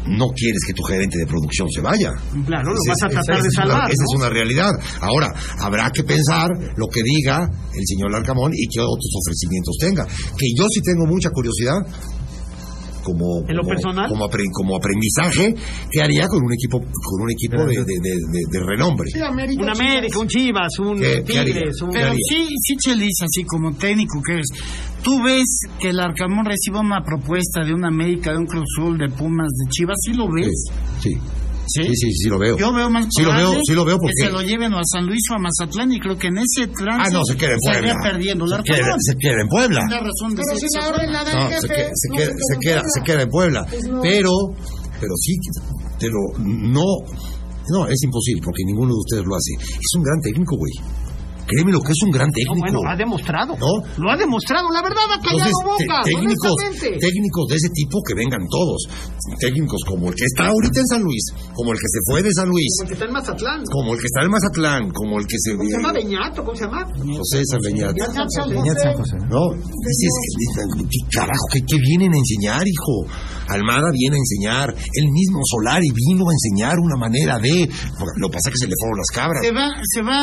no quieres que tu gerente de producción se vaya. Claro, lo vas a tratar esa de salvar. Esa es una realidad. Ahora, habrá que pensar lo que diga el señor Larcamón y qué otros ofrecimientos tenga. Que yo sí tengo mucha curiosidad. Como, ¿En lo como- personal? como, apre- como aprendizaje, ¿qué haría con un equipo con un equipo de, de- de- de- de renombre? sí, América, Un América, un Chivas, un ¿Qué- qué haría? Tigres, un... ¿Qué Pero sí, sí, Chelis, así como técnico que eres, tú ves que el Arcamón reciba una propuesta de una América, de un Cruz Azul, de Pumas, de Chivas, ¿sí lo ves? Sí, ¿Sí? Sí, sí, sí, lo veo. Yo veo más Sí lo veo, probable sí lo veo porque... que se lo lleven o a San Luis o a Mazatlán y creo que en ese trance Ah, no, se queda en Puebla. estaría perdiendo el se, queda, se queda en Puebla. La la se, queda, se, no queda, se se, queda queda, en Puebla. queda en Puebla. Pues no. Pero, pero sí, pero no, no, es imposible porque ninguno de ustedes lo hace. Es un gran técnico, güey. Créeme lo que es un gran No, técnico. bueno, ha demostrado. ¿No? Lo ha demostrado. La verdad ha callado Entonces, boca. técnicos, técnicos de ese tipo que vengan todos. Técnicos como el que está ahorita en San Luis, como el que se fue de San Luis, Como el que está en Mazatlán. como el que está en Mazatlán, como el que se... ¿Cómo se llama Beñato? ¿Cómo se llama? José San José. Beñat San José. ¿No? Dices, ¿qué carajo? ¿qué, qué vienen a enseñar, hijo? Almada viene a enseñar. El mismo Solari vino a enseñar una manera de... Lo que pasa es que se le fueron las cabras. Se va, se va,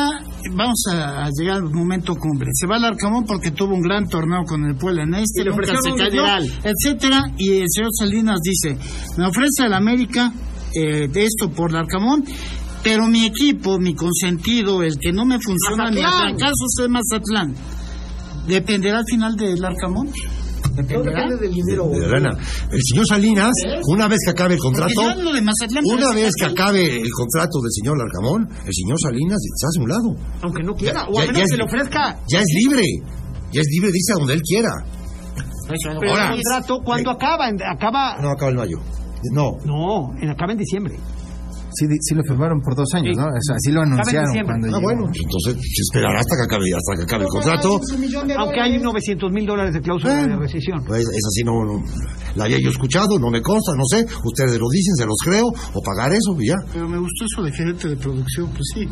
vamos a, a llegar al momento cumbre. Se va al Arcamón porque tuvo un gran torneo con el Puebla en este, Y le nunca ofrecieron se un cayó, dineral. etcétera. Y el señor Salinas dice, me ofrece el América eh, de esto por el Arcamón, pero mi equipo, mi consentido, el que no me funciona Mazatlán. fracasos es Mazatlán. ¿Dependerá al final del Arcamón? Todo ¿Dependerá? depende del dinero. De la lana. El señor Salinas, una vez que acabe el contrato... Una vez que acabe el contrato del señor Larcamón, el señor Salinas se hace a un lado. Aunque no quiera. O Ya- a menos que le ofrezca. Ya es libre. Ya es libre, dice a donde él quiera. Pero Ahora- el contrato, ¿cuándo acaba? En- Acaba. No, acaba en mayo. No. No, acaba en diciembre. Sí, lo firmaron por dos años, Sí. ¿no? O sea, sí lo anunciaron cuando Ah, llegó. bueno, entonces se esperará hasta que acabe, hasta que acabe el contrato. Aunque hay dólares. 900 mil dólares de cláusula de rescisión. Pues es así, no, no- la había yo escuchado, no me consta, no sé. Ustedes lo dicen, se los creo, o pagar eso y ya. Pero me gustó eso de gerente de producción, pues sí.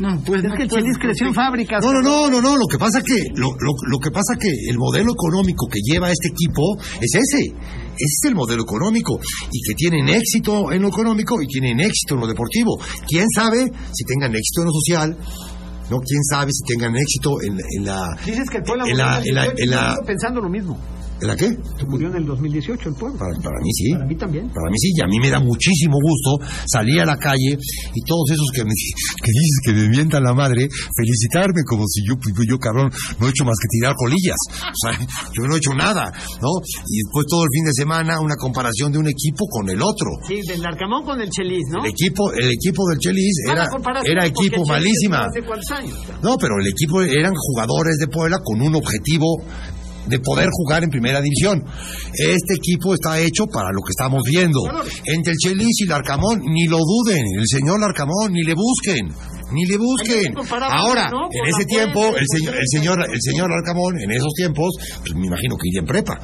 No, pues Es no que creció en fábricas. No, no, no, no, no. Lo que pasa que lo, lo, lo que pasa que el modelo económico que lleva este equipo es ese. Ese es el modelo económico. Y que tienen éxito en lo económico y tienen éxito en lo deportivo. ¿Quién sabe si tengan éxito en lo social? ¿No? ¿Quién sabe si tengan éxito en, en la... Dices que el pueblo en la, en la, en la- pensando lo mismo. ¿En la qué? Murió en el 2018 el pueblo. Para, para mí sí. Para mí también. Para mí sí, y a mí me da muchísimo gusto salir a la calle y todos esos que me que dices que me mientan la madre, felicitarme como si yo, pues, yo cabrón, no he hecho más que tirar colillas. O sea, yo no he hecho nada, ¿no? Y después todo el fin de semana una comparación de un equipo con el otro. Sí, del Arcamón con el Chelis, ¿no? El equipo, el equipo del Chelis era, era equipo malísima. ¿Hace cuántos años? No, pero el equipo eran jugadores de Puebla con un objetivo de poder jugar en primera división. Este equipo está hecho para lo que estamos viendo. Entre el Chelis y el Arcamón, ni lo duden, el señor Arcamón, ni le busquen, ni le busquen. Ahora, en ese tiempo, el señor, el señor, el señor Arcamón, en esos tiempos, pues me imagino que iría en prepa.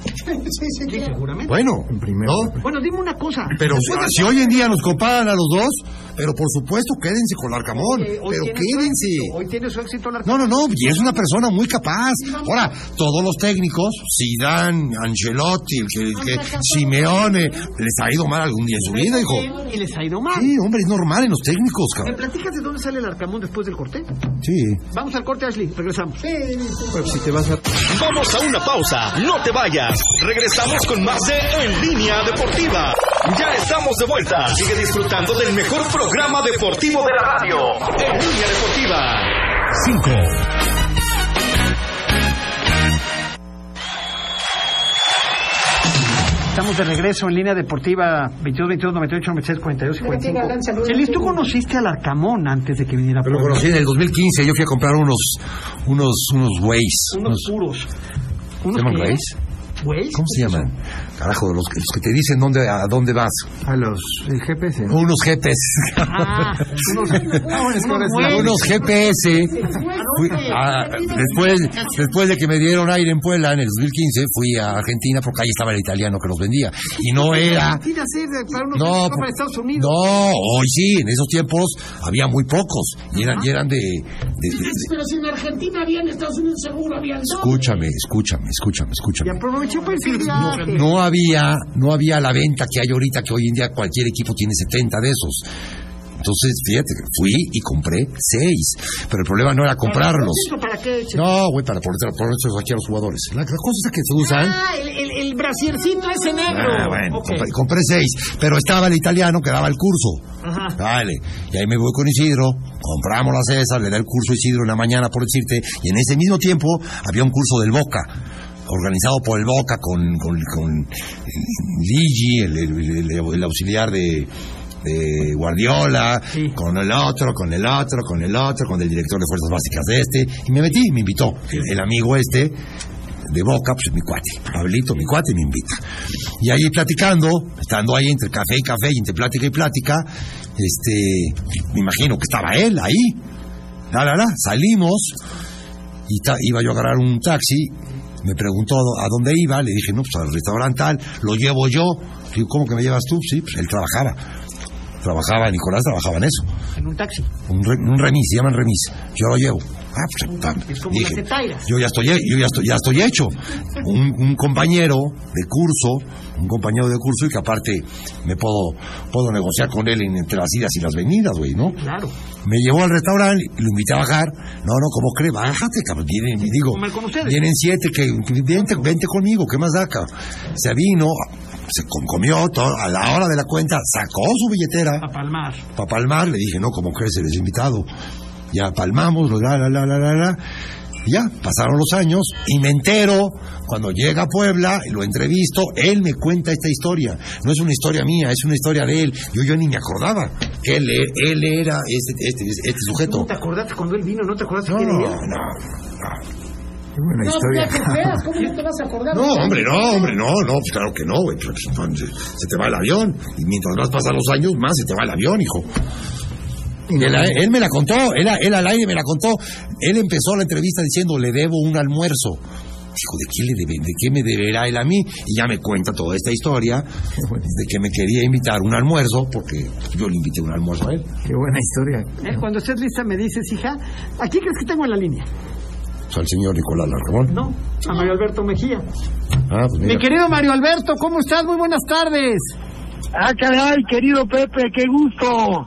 Sí, sí, Sí, seguramente. Bueno, primero. ¿no? Bueno, dime una cosa. Pero si hoy en día nos comparan a los dos, pero por supuesto quédense con el Arcamón, Oye, hoy pero quédense. Hoy tiene su éxito el Arcamón. No, no, no, y es una persona muy capaz. Ahora, todos los técnicos, Zidane, Ancelotti, el que, el que- Simeone, les ha ido mal algún día en su vida, hijo. Y les ha ido mal. Sí, hombre, es normal en los técnicos, ¿Me cabrón. platicas de dónde sale el Arcamón después del corte? Sí. Vamos al corte, Ashley. Regresamos. Pues, si te vas a Vamos a una pausa, no te vayas. Regresamos con más de En Línea Deportiva. Ya estamos de vuelta. Sigue disfrutando del mejor programa deportivo de la radio. En Línea Deportiva. 5, Estamos de regreso en línea deportiva 22, 22, 98, 96, 42 y 45. Chelis, ¿tú conociste al Arcamón antes de que viniera Pero lo conocí en el 2015, yo fui a comprar unos, unos, unos Waze. Unos puros. ¿Se ¿Unos qué? ¿Cómo se llaman? Carajo, los, que- los que te dicen dónde, a dónde vas. a los el GPS. ¿no? Unos GPS. Ah, unos, unos Waze. unos GPS. Fui- después, después de que me dieron aire en Puebla en el 2015, fui a Argentina porque ahí estaba el italiano que los vendía. Y no era. No, no, por- para Estados Unidos. no, hoy sí, en esos tiempos había muy pocos. Y eran, y eran de, de- de- de- Pero si en Argentina había, en Estados Unidos seguro había. Escúchame, escúchame, escúchame, Y escúchame. Viaje. No había, no había la venta que hay ahorita, que hoy en día cualquier equipo tiene 70 de esos. Entonces, fíjate, fui y compré seis. Pero el problema no era comprarlos. ¿Eso ¿Para qué? No, güey, para poner poner aquí a los jugadores. La, la cosa es que se usan. Ah, el, el, el brasiercito ese negro. Ah, bueno, compré, compré seis. Pero estaba el italiano que daba el curso. Ajá. Vale. Y ahí me voy con Isidro, compramos las esas, le da el curso a Isidro en la mañana, por decirte. Y en ese mismo tiempo había un curso del Boca. Organizado por el Boca con, con, con Ligi, el, el- el- el auxiliar de, de Guardiola, Sí. con el otro, con el otro, con el otro, con el director de Fuerzas Básicas de este. Y me metí, me invitó. El amigo este de Boca, pues mi cuate, Pablito, mi cuate me invita. Y ahí platicando, estando ahí entre café y café y entre plática y plática, este, me imagino que estaba él ahí. La, la, la, salimos y ta- iba yo a agarrar un taxi, me preguntó a dónde iba, le dije, no, pues al restaurante tal, lo llevo yo. Digo, ¿cómo que me llevas tú? Sí, pues él trabajaba. Trabajaba, Nicolás trabajaba en eso. En un taxi. Un, re- un remis, se llaman remis. Yo lo llevo. Ah, pues, ta- Es como dije, yo ya estoy, yo ya estoy, ya estoy hecho. Un, un compañero de curso, un compañero de curso y que aparte me puedo, puedo negociar con él en- entre las idas y las venidas, güey, ¿no? Claro. Me llevó al restaurante, lo invité a bajar. No, no, ¿cómo cree? Bájate, cabrón. Vienen, digo, con ustedes. vienen siete, que, vente, vente conmigo, ¿qué más da, cabrón? Se vino, se com- comió, todo, a la hora de la cuenta, sacó su billetera A palmar. para palmar, le dije, no, ¿cómo crees? Eres invitado. Ya palmamos, la, la, la, la, la, la. Ya, pasaron los años y me entero cuando llega a Puebla, y lo entrevisto, él me cuenta esta historia. No es una historia mía, es una historia de él. Yo, yo ni me acordaba que él, él era este, este, este sujeto. ¿No te acordaste cuando él vino? ¿No te acordaste No, quién no, era? Qué buena No, historia. ¿cómo no te vas a acordar? No, hombre, no, hombre, no, no, pues claro que no, güey. pues, pues, Se te va el avión. Y mientras más pasan los años, más se te va el avión, hijo. Él, él me la contó, él, él al aire me la contó. Él empezó la entrevista diciendo, le debo un almuerzo. Dijo, ¿de qué, le debe, ¿de qué me deberá él a mí? Y ya me cuenta toda esta historia de que me quería invitar a un almuerzo, porque yo le invité un almuerzo a él. Qué buena historia. Eh, Cuando estés lista me dices, hija, ¿a quién crees que tengo en la línea? Al señor Nicolás Larramón. No, a Mario Alberto Mejía. Ah, pues Mi querido Mario Alberto, ¿cómo estás? Muy buenas tardes. Ah, caray, querido Pepe, qué gusto.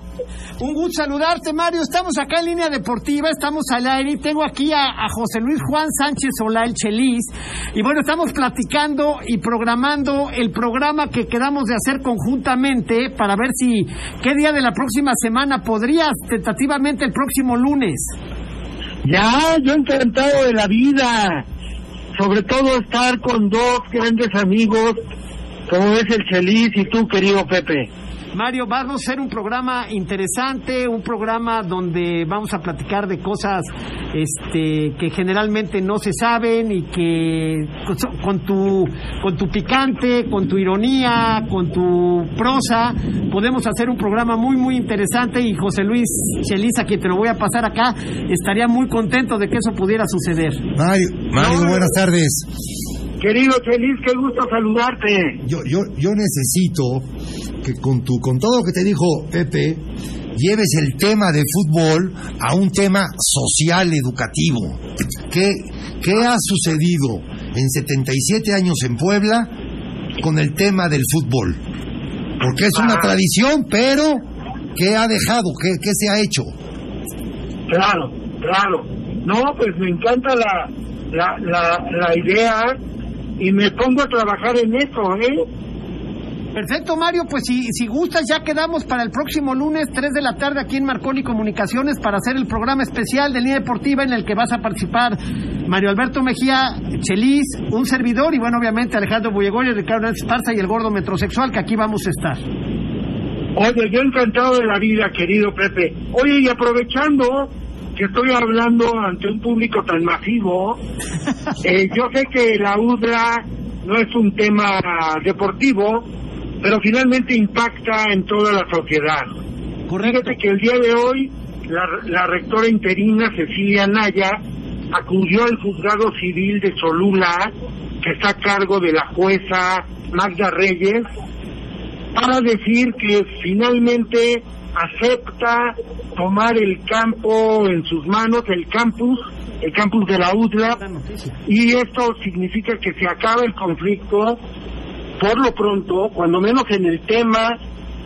Un gusto saludarte, Mario. Estamos acá en línea deportiva, estamos al aire y tengo aquí a, a José Luis Juan Sánchez Solá, el Chelis. Y bueno, estamos platicando y programando el programa que quedamos de hacer conjuntamente para ver si qué día de la próxima semana podrías, tentativamente el próximo lunes. Ya, yo encantado de la vida. Sobre todo estar con dos grandes amigos, como es el Chelis y tú, querido Pepe. Mario, vamos a hacer un programa interesante, un programa donde vamos a platicar de cosas este, que generalmente no se saben y que con- con tu, con tu picante, con tu ironía, con tu prosa, podemos hacer un programa muy, muy interesante y José Luis Cheliza, que te lo voy a pasar acá, estaría muy contento de que eso pudiera suceder. Mario, Mario, buenas tardes. Querido Chelis, qué gusto saludarte. Yo, yo, yo necesito que con, tu, con todo lo que te dijo Pepe, lleves el tema de fútbol a un tema social educativo. ¿Qué, qué ha sucedido en 77 años en Puebla con el tema del fútbol? Porque es una tradición, pero ¿qué ha dejado? ¿Qué, qué se ha hecho? Claro, claro. No, pues me encanta la, la, la, la idea y me pongo a trabajar en eso, ¿eh? Perfecto, Mario. Pues si, si gustas, ya quedamos para el próximo lunes, 3 de la tarde, aquí en Marconi Comunicaciones, para hacer el programa especial de Línea Deportiva en el que vas a participar Mario Alberto Mejía, Chelis, un servidor y, bueno, obviamente Alejandro Bullegorio, Ricardo Hernández Esparza y el gordo metrosexual, que aquí vamos a estar. Oye, yo encantado de la vida, querido Pepe. Oye, y aprovechando que estoy hablando ante un público tan masivo, eh, yo sé que la UDRA no es un tema deportivo, pero finalmente impacta en toda la sociedad. Fíjate que el día de hoy la, la rectora interina Cecilia Naya acudió al juzgado civil de Solula, que está a cargo de la jueza Magda Reyes, para decir que finalmente acepta tomar el campo en sus manos, el campus, el campus de la UDLA, y esto significa que se acaba el conflicto por lo pronto, cuando menos en el tema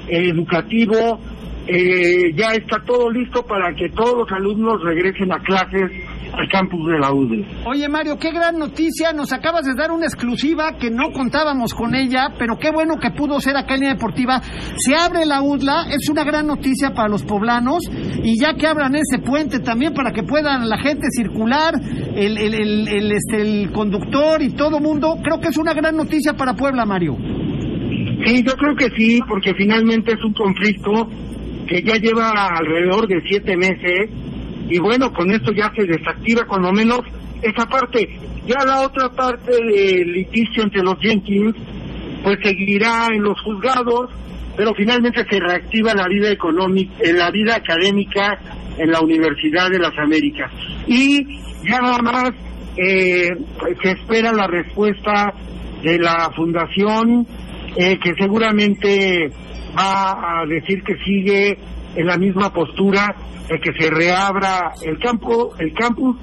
eh, educativo, eh, ya está todo listo para que todos los alumnos regresen a clases al campus de la UDLA. Oye, Mario, qué gran noticia. Nos acabas de dar una exclusiva que no contábamos con ella, pero qué bueno que pudo ser acá en Línea Deportiva. Se abre la UDLA, es una gran noticia para los poblanos, y ya que abran ese puente también para que puedan la gente circular, el, el, el, el, este, el conductor y todo mundo, creo que es una gran noticia para Puebla, Mario. Sí, yo creo que sí, porque finalmente es un conflicto que ya lleva alrededor de siete meses y bueno, con esto ya se desactiva cuando menos esa parte. Ya la otra parte del litigio entre los Jenkins, pues seguirá en los juzgados, pero finalmente se reactiva la vida económica, en la vida académica en la Universidad de las Américas. Y ya nada más eh, se espera la respuesta de la fundación, eh, que seguramente va a decir que sigue en la misma postura de que se reabra el campo, el campus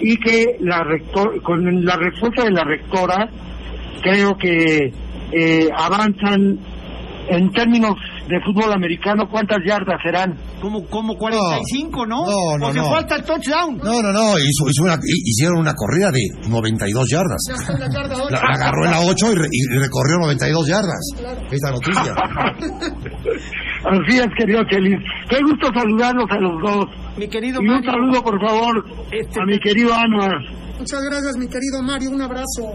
y que la rector, con la respuesta de la rectora creo que eh, avanzan en términos de fútbol americano, ¿cuántas yardas serán? Como, como 45, ¿no? No, no, Porque no. falta el touchdown. No, no, no, hizo, hizo una- hi- hicieron una corrida de 92 yardas. La, la agarró en la 8 y, re- y recorrió 92 yardas. Esa noticia. Así es, querido Chelis. Qué gusto saludarlos a los dos. Mi querido Y un Mario. saludo, por favor, Este- a mi querido Anuar. Muchas gracias, mi querido Mario. Un abrazo.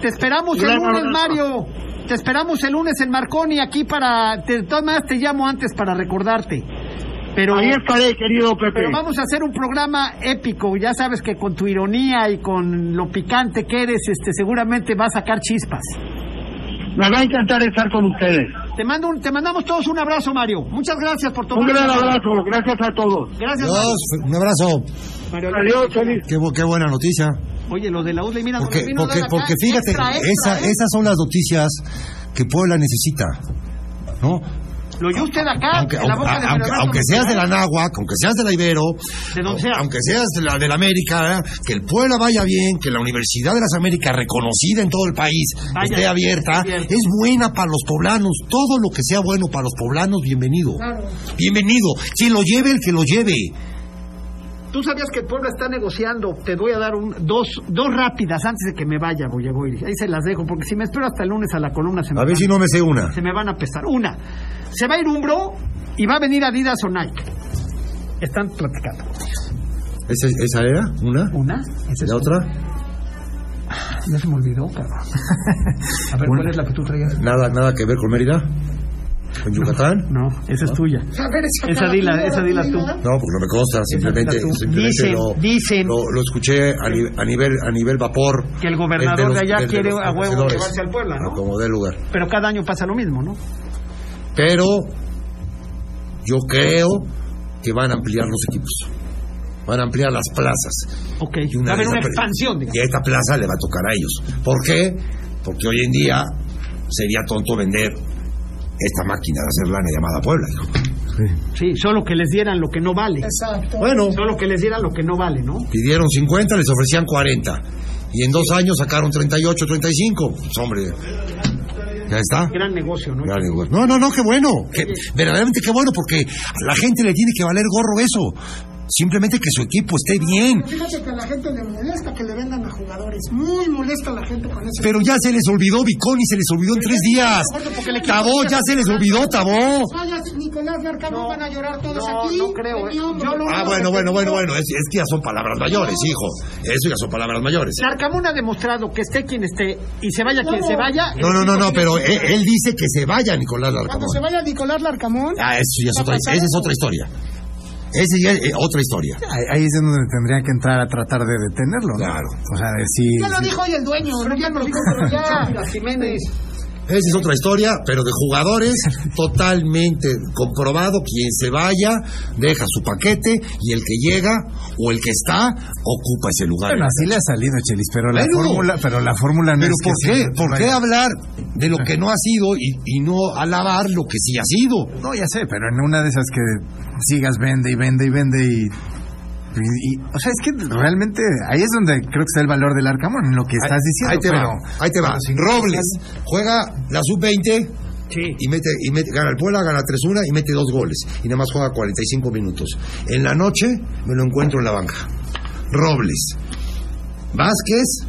Te esperamos el lunes, abrazo. Mario. Te esperamos el lunes en Marconi aquí para... De todas maneras te llamo antes para recordarte. Pero, Ahí estaré, querido Pepe. pero vamos a hacer un programa épico. Ya sabes que con tu ironía y con lo picante que eres, este, seguramente va a sacar chispas. Me va a encantar estar con ustedes. Te, mando un- te mandamos todos un abrazo, Mario. Muchas gracias por tomar Un gran abrazo, gracias a todos. Gracias. Dios, un abrazo. Mario. Adiós, Chelis. Qué, qué buena noticia. Oye, lo de la UDLA, mira, Porque, porque, porque fíjate, extra, extra, esa- ¿eh? esas son las noticias que Puebla necesita, ¿no? Lo oyó usted acá, Aunque, en la boca de aunque- Fernando aunque seas de la. Náhuac, aunque seas de la Ibero, De donde sea. aunque seas de la, de la América, ¿eh? que el Puebla vaya bien, que la Universidad de las Américas, reconocida en todo el país, Vaya, esté abierta, es buena para los poblanos. Todo lo que sea bueno para los poblanos, bienvenido. Claro. Bienvenido. Quien lo lleve, el que lo lleve. Tú sabías que el pueblo está negociando. Te voy a dar un, dos, dos rápidas antes de que me vaya, Goyagoiri. Ahí se las dejo, porque si me espero hasta el lunes a la columna se me, A ver van, si no me sé una. se me van a pesar. Una, se va a ir Umbro y va a venir Adidas o Nike. Están platicando. ¿Esa, esa era? ¿Una? ¿Una? Esa es ¿La otra? Ya se me olvidó, cabrón. A ver, ¿cuál es la que tú traías? Nada, nada que ver con Mérida. ¿Con Yucatán? No, esa es tuya. Ver, esa, Esa dila, esa dila tú. No, porque no me consta, simplemente, simplemente Dicen, lo, dicen. lo, lo escuché a, ni- a nivel a nivel vapor. Que el gobernador los- de allá del- quiere los a huevo llevarse al Puebla, ¿no? A como dé lugar. Pero cada año pasa lo mismo, ¿no? Pero yo creo que van a ampliar los equipos. Van a ampliar las plazas. Ok, Y va a haber una expansión. digamos. Y a esta plaza le va a tocar a ellos. ¿Por qué? Porque hoy en día sería tonto vender esta máquina de hacer lana llamada Puebla. hijo. Sí, solo que les dieran lo que no vale. Exacto. Bueno, Solo que les dieran lo que no vale, ¿no? pidieron 50, les ofrecían 40. Y en dos años sacaron 38, 35. Pues, hombre, ya está. Gran negocio, ¿no? Dale, güey. No, no, no, qué bueno. Que, verdaderamente qué bueno, porque a la gente le tiene que valer gorro eso. Simplemente que su equipo esté bien. Fíjate que a la gente le molesta que le vendan a jugadores. Muy molesta a la gente con eso. Pero ya se les olvidó Viconi, se les olvidó en tres días. Tabó, ya se les olvidó, Tabó. Nicolás Larcamón, van a llorar todos no, aquí. no creo, ¿eh? Ah, bueno, bueno, bueno, bueno. Es, es que ya son palabras mayores, hijo. Eso ya son palabras mayores. Larcamón ha demostrado que esté quien esté y se vaya quien se vaya. No, no, no, no, pero él, él dice que se vaya Nicolás Cuando Larcamón. se vaya Nicolás Larcamón, Ah, eso ya es otra, esa es otra historia. Esa ya es eh, otra historia. Ahí, ahí es donde tendría que entrar a tratar de detenerlo, ¿no? Claro. O sea, decir... ya lo dijo hoy el dueño. Pero ya no nos dijo ya. Jiménez. Esa es otra historia, pero de jugadores totalmente comprobado. Quien se vaya, deja su paquete y el que llega o el que está, ocupa ese lugar. Bueno, así le ha salido, Chelis, pero la Bueno. fórmula, pero la fórmula no Pero es que ¿por qué? ¿Por vaya- qué hablar de lo que no ha sido y, y no alabar lo que sí ha sido? No, ya sé, pero en una de esas que sigas vende y vende y vende y... y- y- o sea, es que realmente ahí es donde creo que está el valor del Arcamón, en lo que estás diciendo. ahí te pero, va, ahí te va. si- Robles juega la sub-20 Sí. y mete, y mete, gana el Puebla, gana 3-1 y mete dos goles. Y nada más juega 45 minutos. En la noche me lo encuentro en la banca. Robles. Vázquez,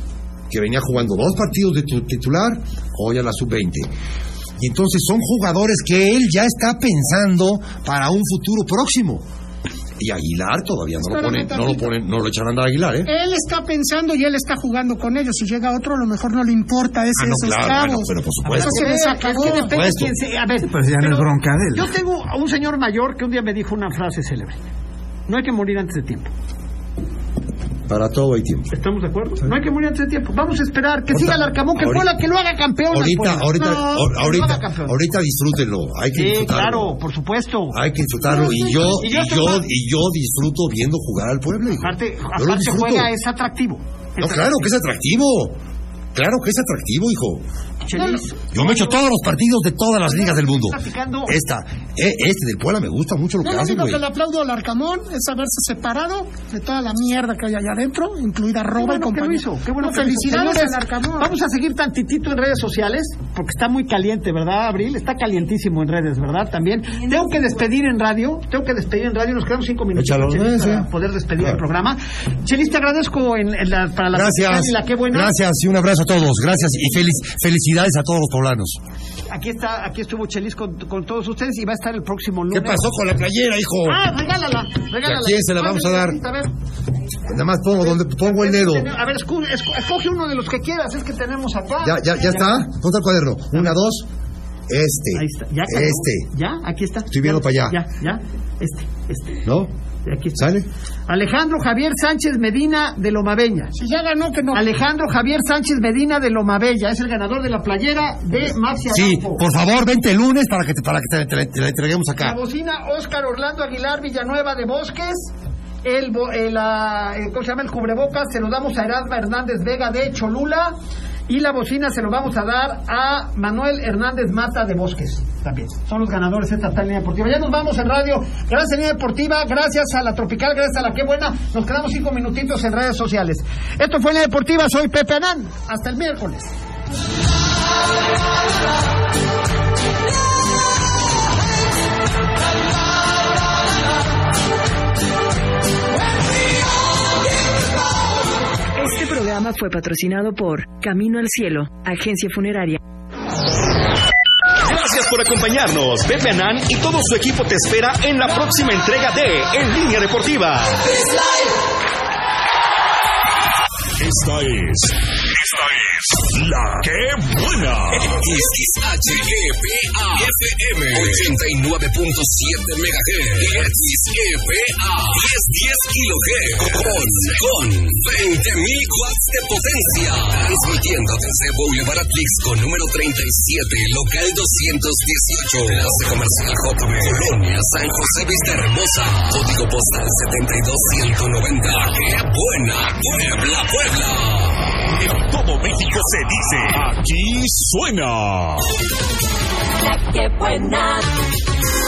que venía jugando dos partidos de tu- titular, hoy a la sub-20. Y entonces son jugadores que él ya está pensando para un futuro próximo. Y Aguilar todavía no lo ponen, no lo ponen, no lo echan a andar a Aguilar, ¿eh? Él está pensando y él está jugando con ellos. Si llega otro, a lo mejor no le importa ese, Ah, no, esos claro, pero por supuesto. Eso se les acabó. Es que depende Puesto. quién se- a ver, Pues ya no es bronca de él. Yo tengo a un señor mayor que un día me dijo una frase célebre. No hay que morir antes de tiempo. Para todo hay tiempo. ¿Estamos de acuerdo? No hay que morir antes de tiempo. Vamos a esperar que Ahorita- siga el Arcamón, que ahorita- Puebla, que lo haga campeón. Ahorita, ahorita, No, ahorita, haga campeón. ahorita disfrútenlo. Hay que Sí, disfrutarlo. claro, por supuesto. Hay que disfrutarlo. Y yo, Y y yo y yo disfruto viendo jugar al pueblo. hijo. Aparte, aparte juega, es atractivo. No, claro que es atractivo. Claro que es atractivo, hijo. Chelis, Yo me echo todos los partidos de todas las ligas del mundo. Esta, eh, este del Puebla me gusta mucho lo que lo hace, único güey. que le aplaudo al Arcamón es haberse separado de toda la mierda que hay allá adentro, incluida Roba y que lo compañía. hizo, qué bueno No, que lo hizo. felicidades al Arcamón. Vamos a seguir tantitito en redes sociales, porque está muy caliente, ¿verdad, Abril? Está calientísimo en redes, ¿verdad? También. Tengo que despedir en radio, tengo que despedir en radio, nos quedamos cinco minutos Échalo, Chelis, eh, para poder despedir Claro. el programa. Chelis, te agradezco en, en la- para la Gracias. y la qué buena. Gracias y un abrazo a todos. Gracias y feliz, felicidades a todos los poblanos. Aquí está, aquí estuvo Chelis con, con todos ustedes y va a estar el próximo lunes. ¿Qué pasó con la playera, hijo? Ah, regálala, regálala. ¿Y a quién se la vamos a dar? A ver, Nada más pongo donde pongo el dedo. a ver, escoge uno de los que quieras, es que tenemos acá. Ya, ya, ya está. ¿Dónde está el cuaderno? Una, dos. Este. Ahí está, ya cayó. Este. Ya, aquí está. Estoy viendo Ya, para allá. Ya, ya. Este, este. ¿No? Aquí está. ¿Sale? Alejandro Javier Sánchez Medina de Lomabeña. Si ya ganó, que no. Alejandro Javier Sánchez Medina de Lomabella es el ganador de la playera de Maxi Sí, por favor, vente el lunes para que te, para que te, te la- te la entreguemos La acá. bocina Oscar Orlando Aguilar Villanueva de Bosques. El, bo- el, ah, eh, ¿cómo se llama? El cubrebocas se lo damos a Erasma Hernández Vega de Cholula. Y la bocina se lo vamos a dar a Manuel Hernández Mata de Bosques. También. Son los ganadores de esta tal línea deportiva. Ya nos vamos en radio. Gracias, línea deportiva. Gracias a la Tropical. Gracias a la Qué Buena. Nos quedamos cinco minutitos en redes sociales. Esto fue línea deportiva. Soy Pepe Anán. Hasta el miércoles. Programa fue patrocinado por Camino al Cielo, agencia funeraria. Gracias por acompañarnos. Pepe Anán y todo su equipo te espera en la próxima entrega de En Línea Deportiva. Esta es. Esta es. La que buena. XHEPA FM 89.7 MHz. XEPA 1010 kHz. Con, con 20.000 watts de potencia. Transmitiendo desde Boulevard Atlixco número 37, local 218. Enlace comercial JB. Colonia San José Vista Hermosa. Código postal 72190. ¡Qué buena! Puebla, Puebla. En todo México se dice. Aquí suena. Que buena.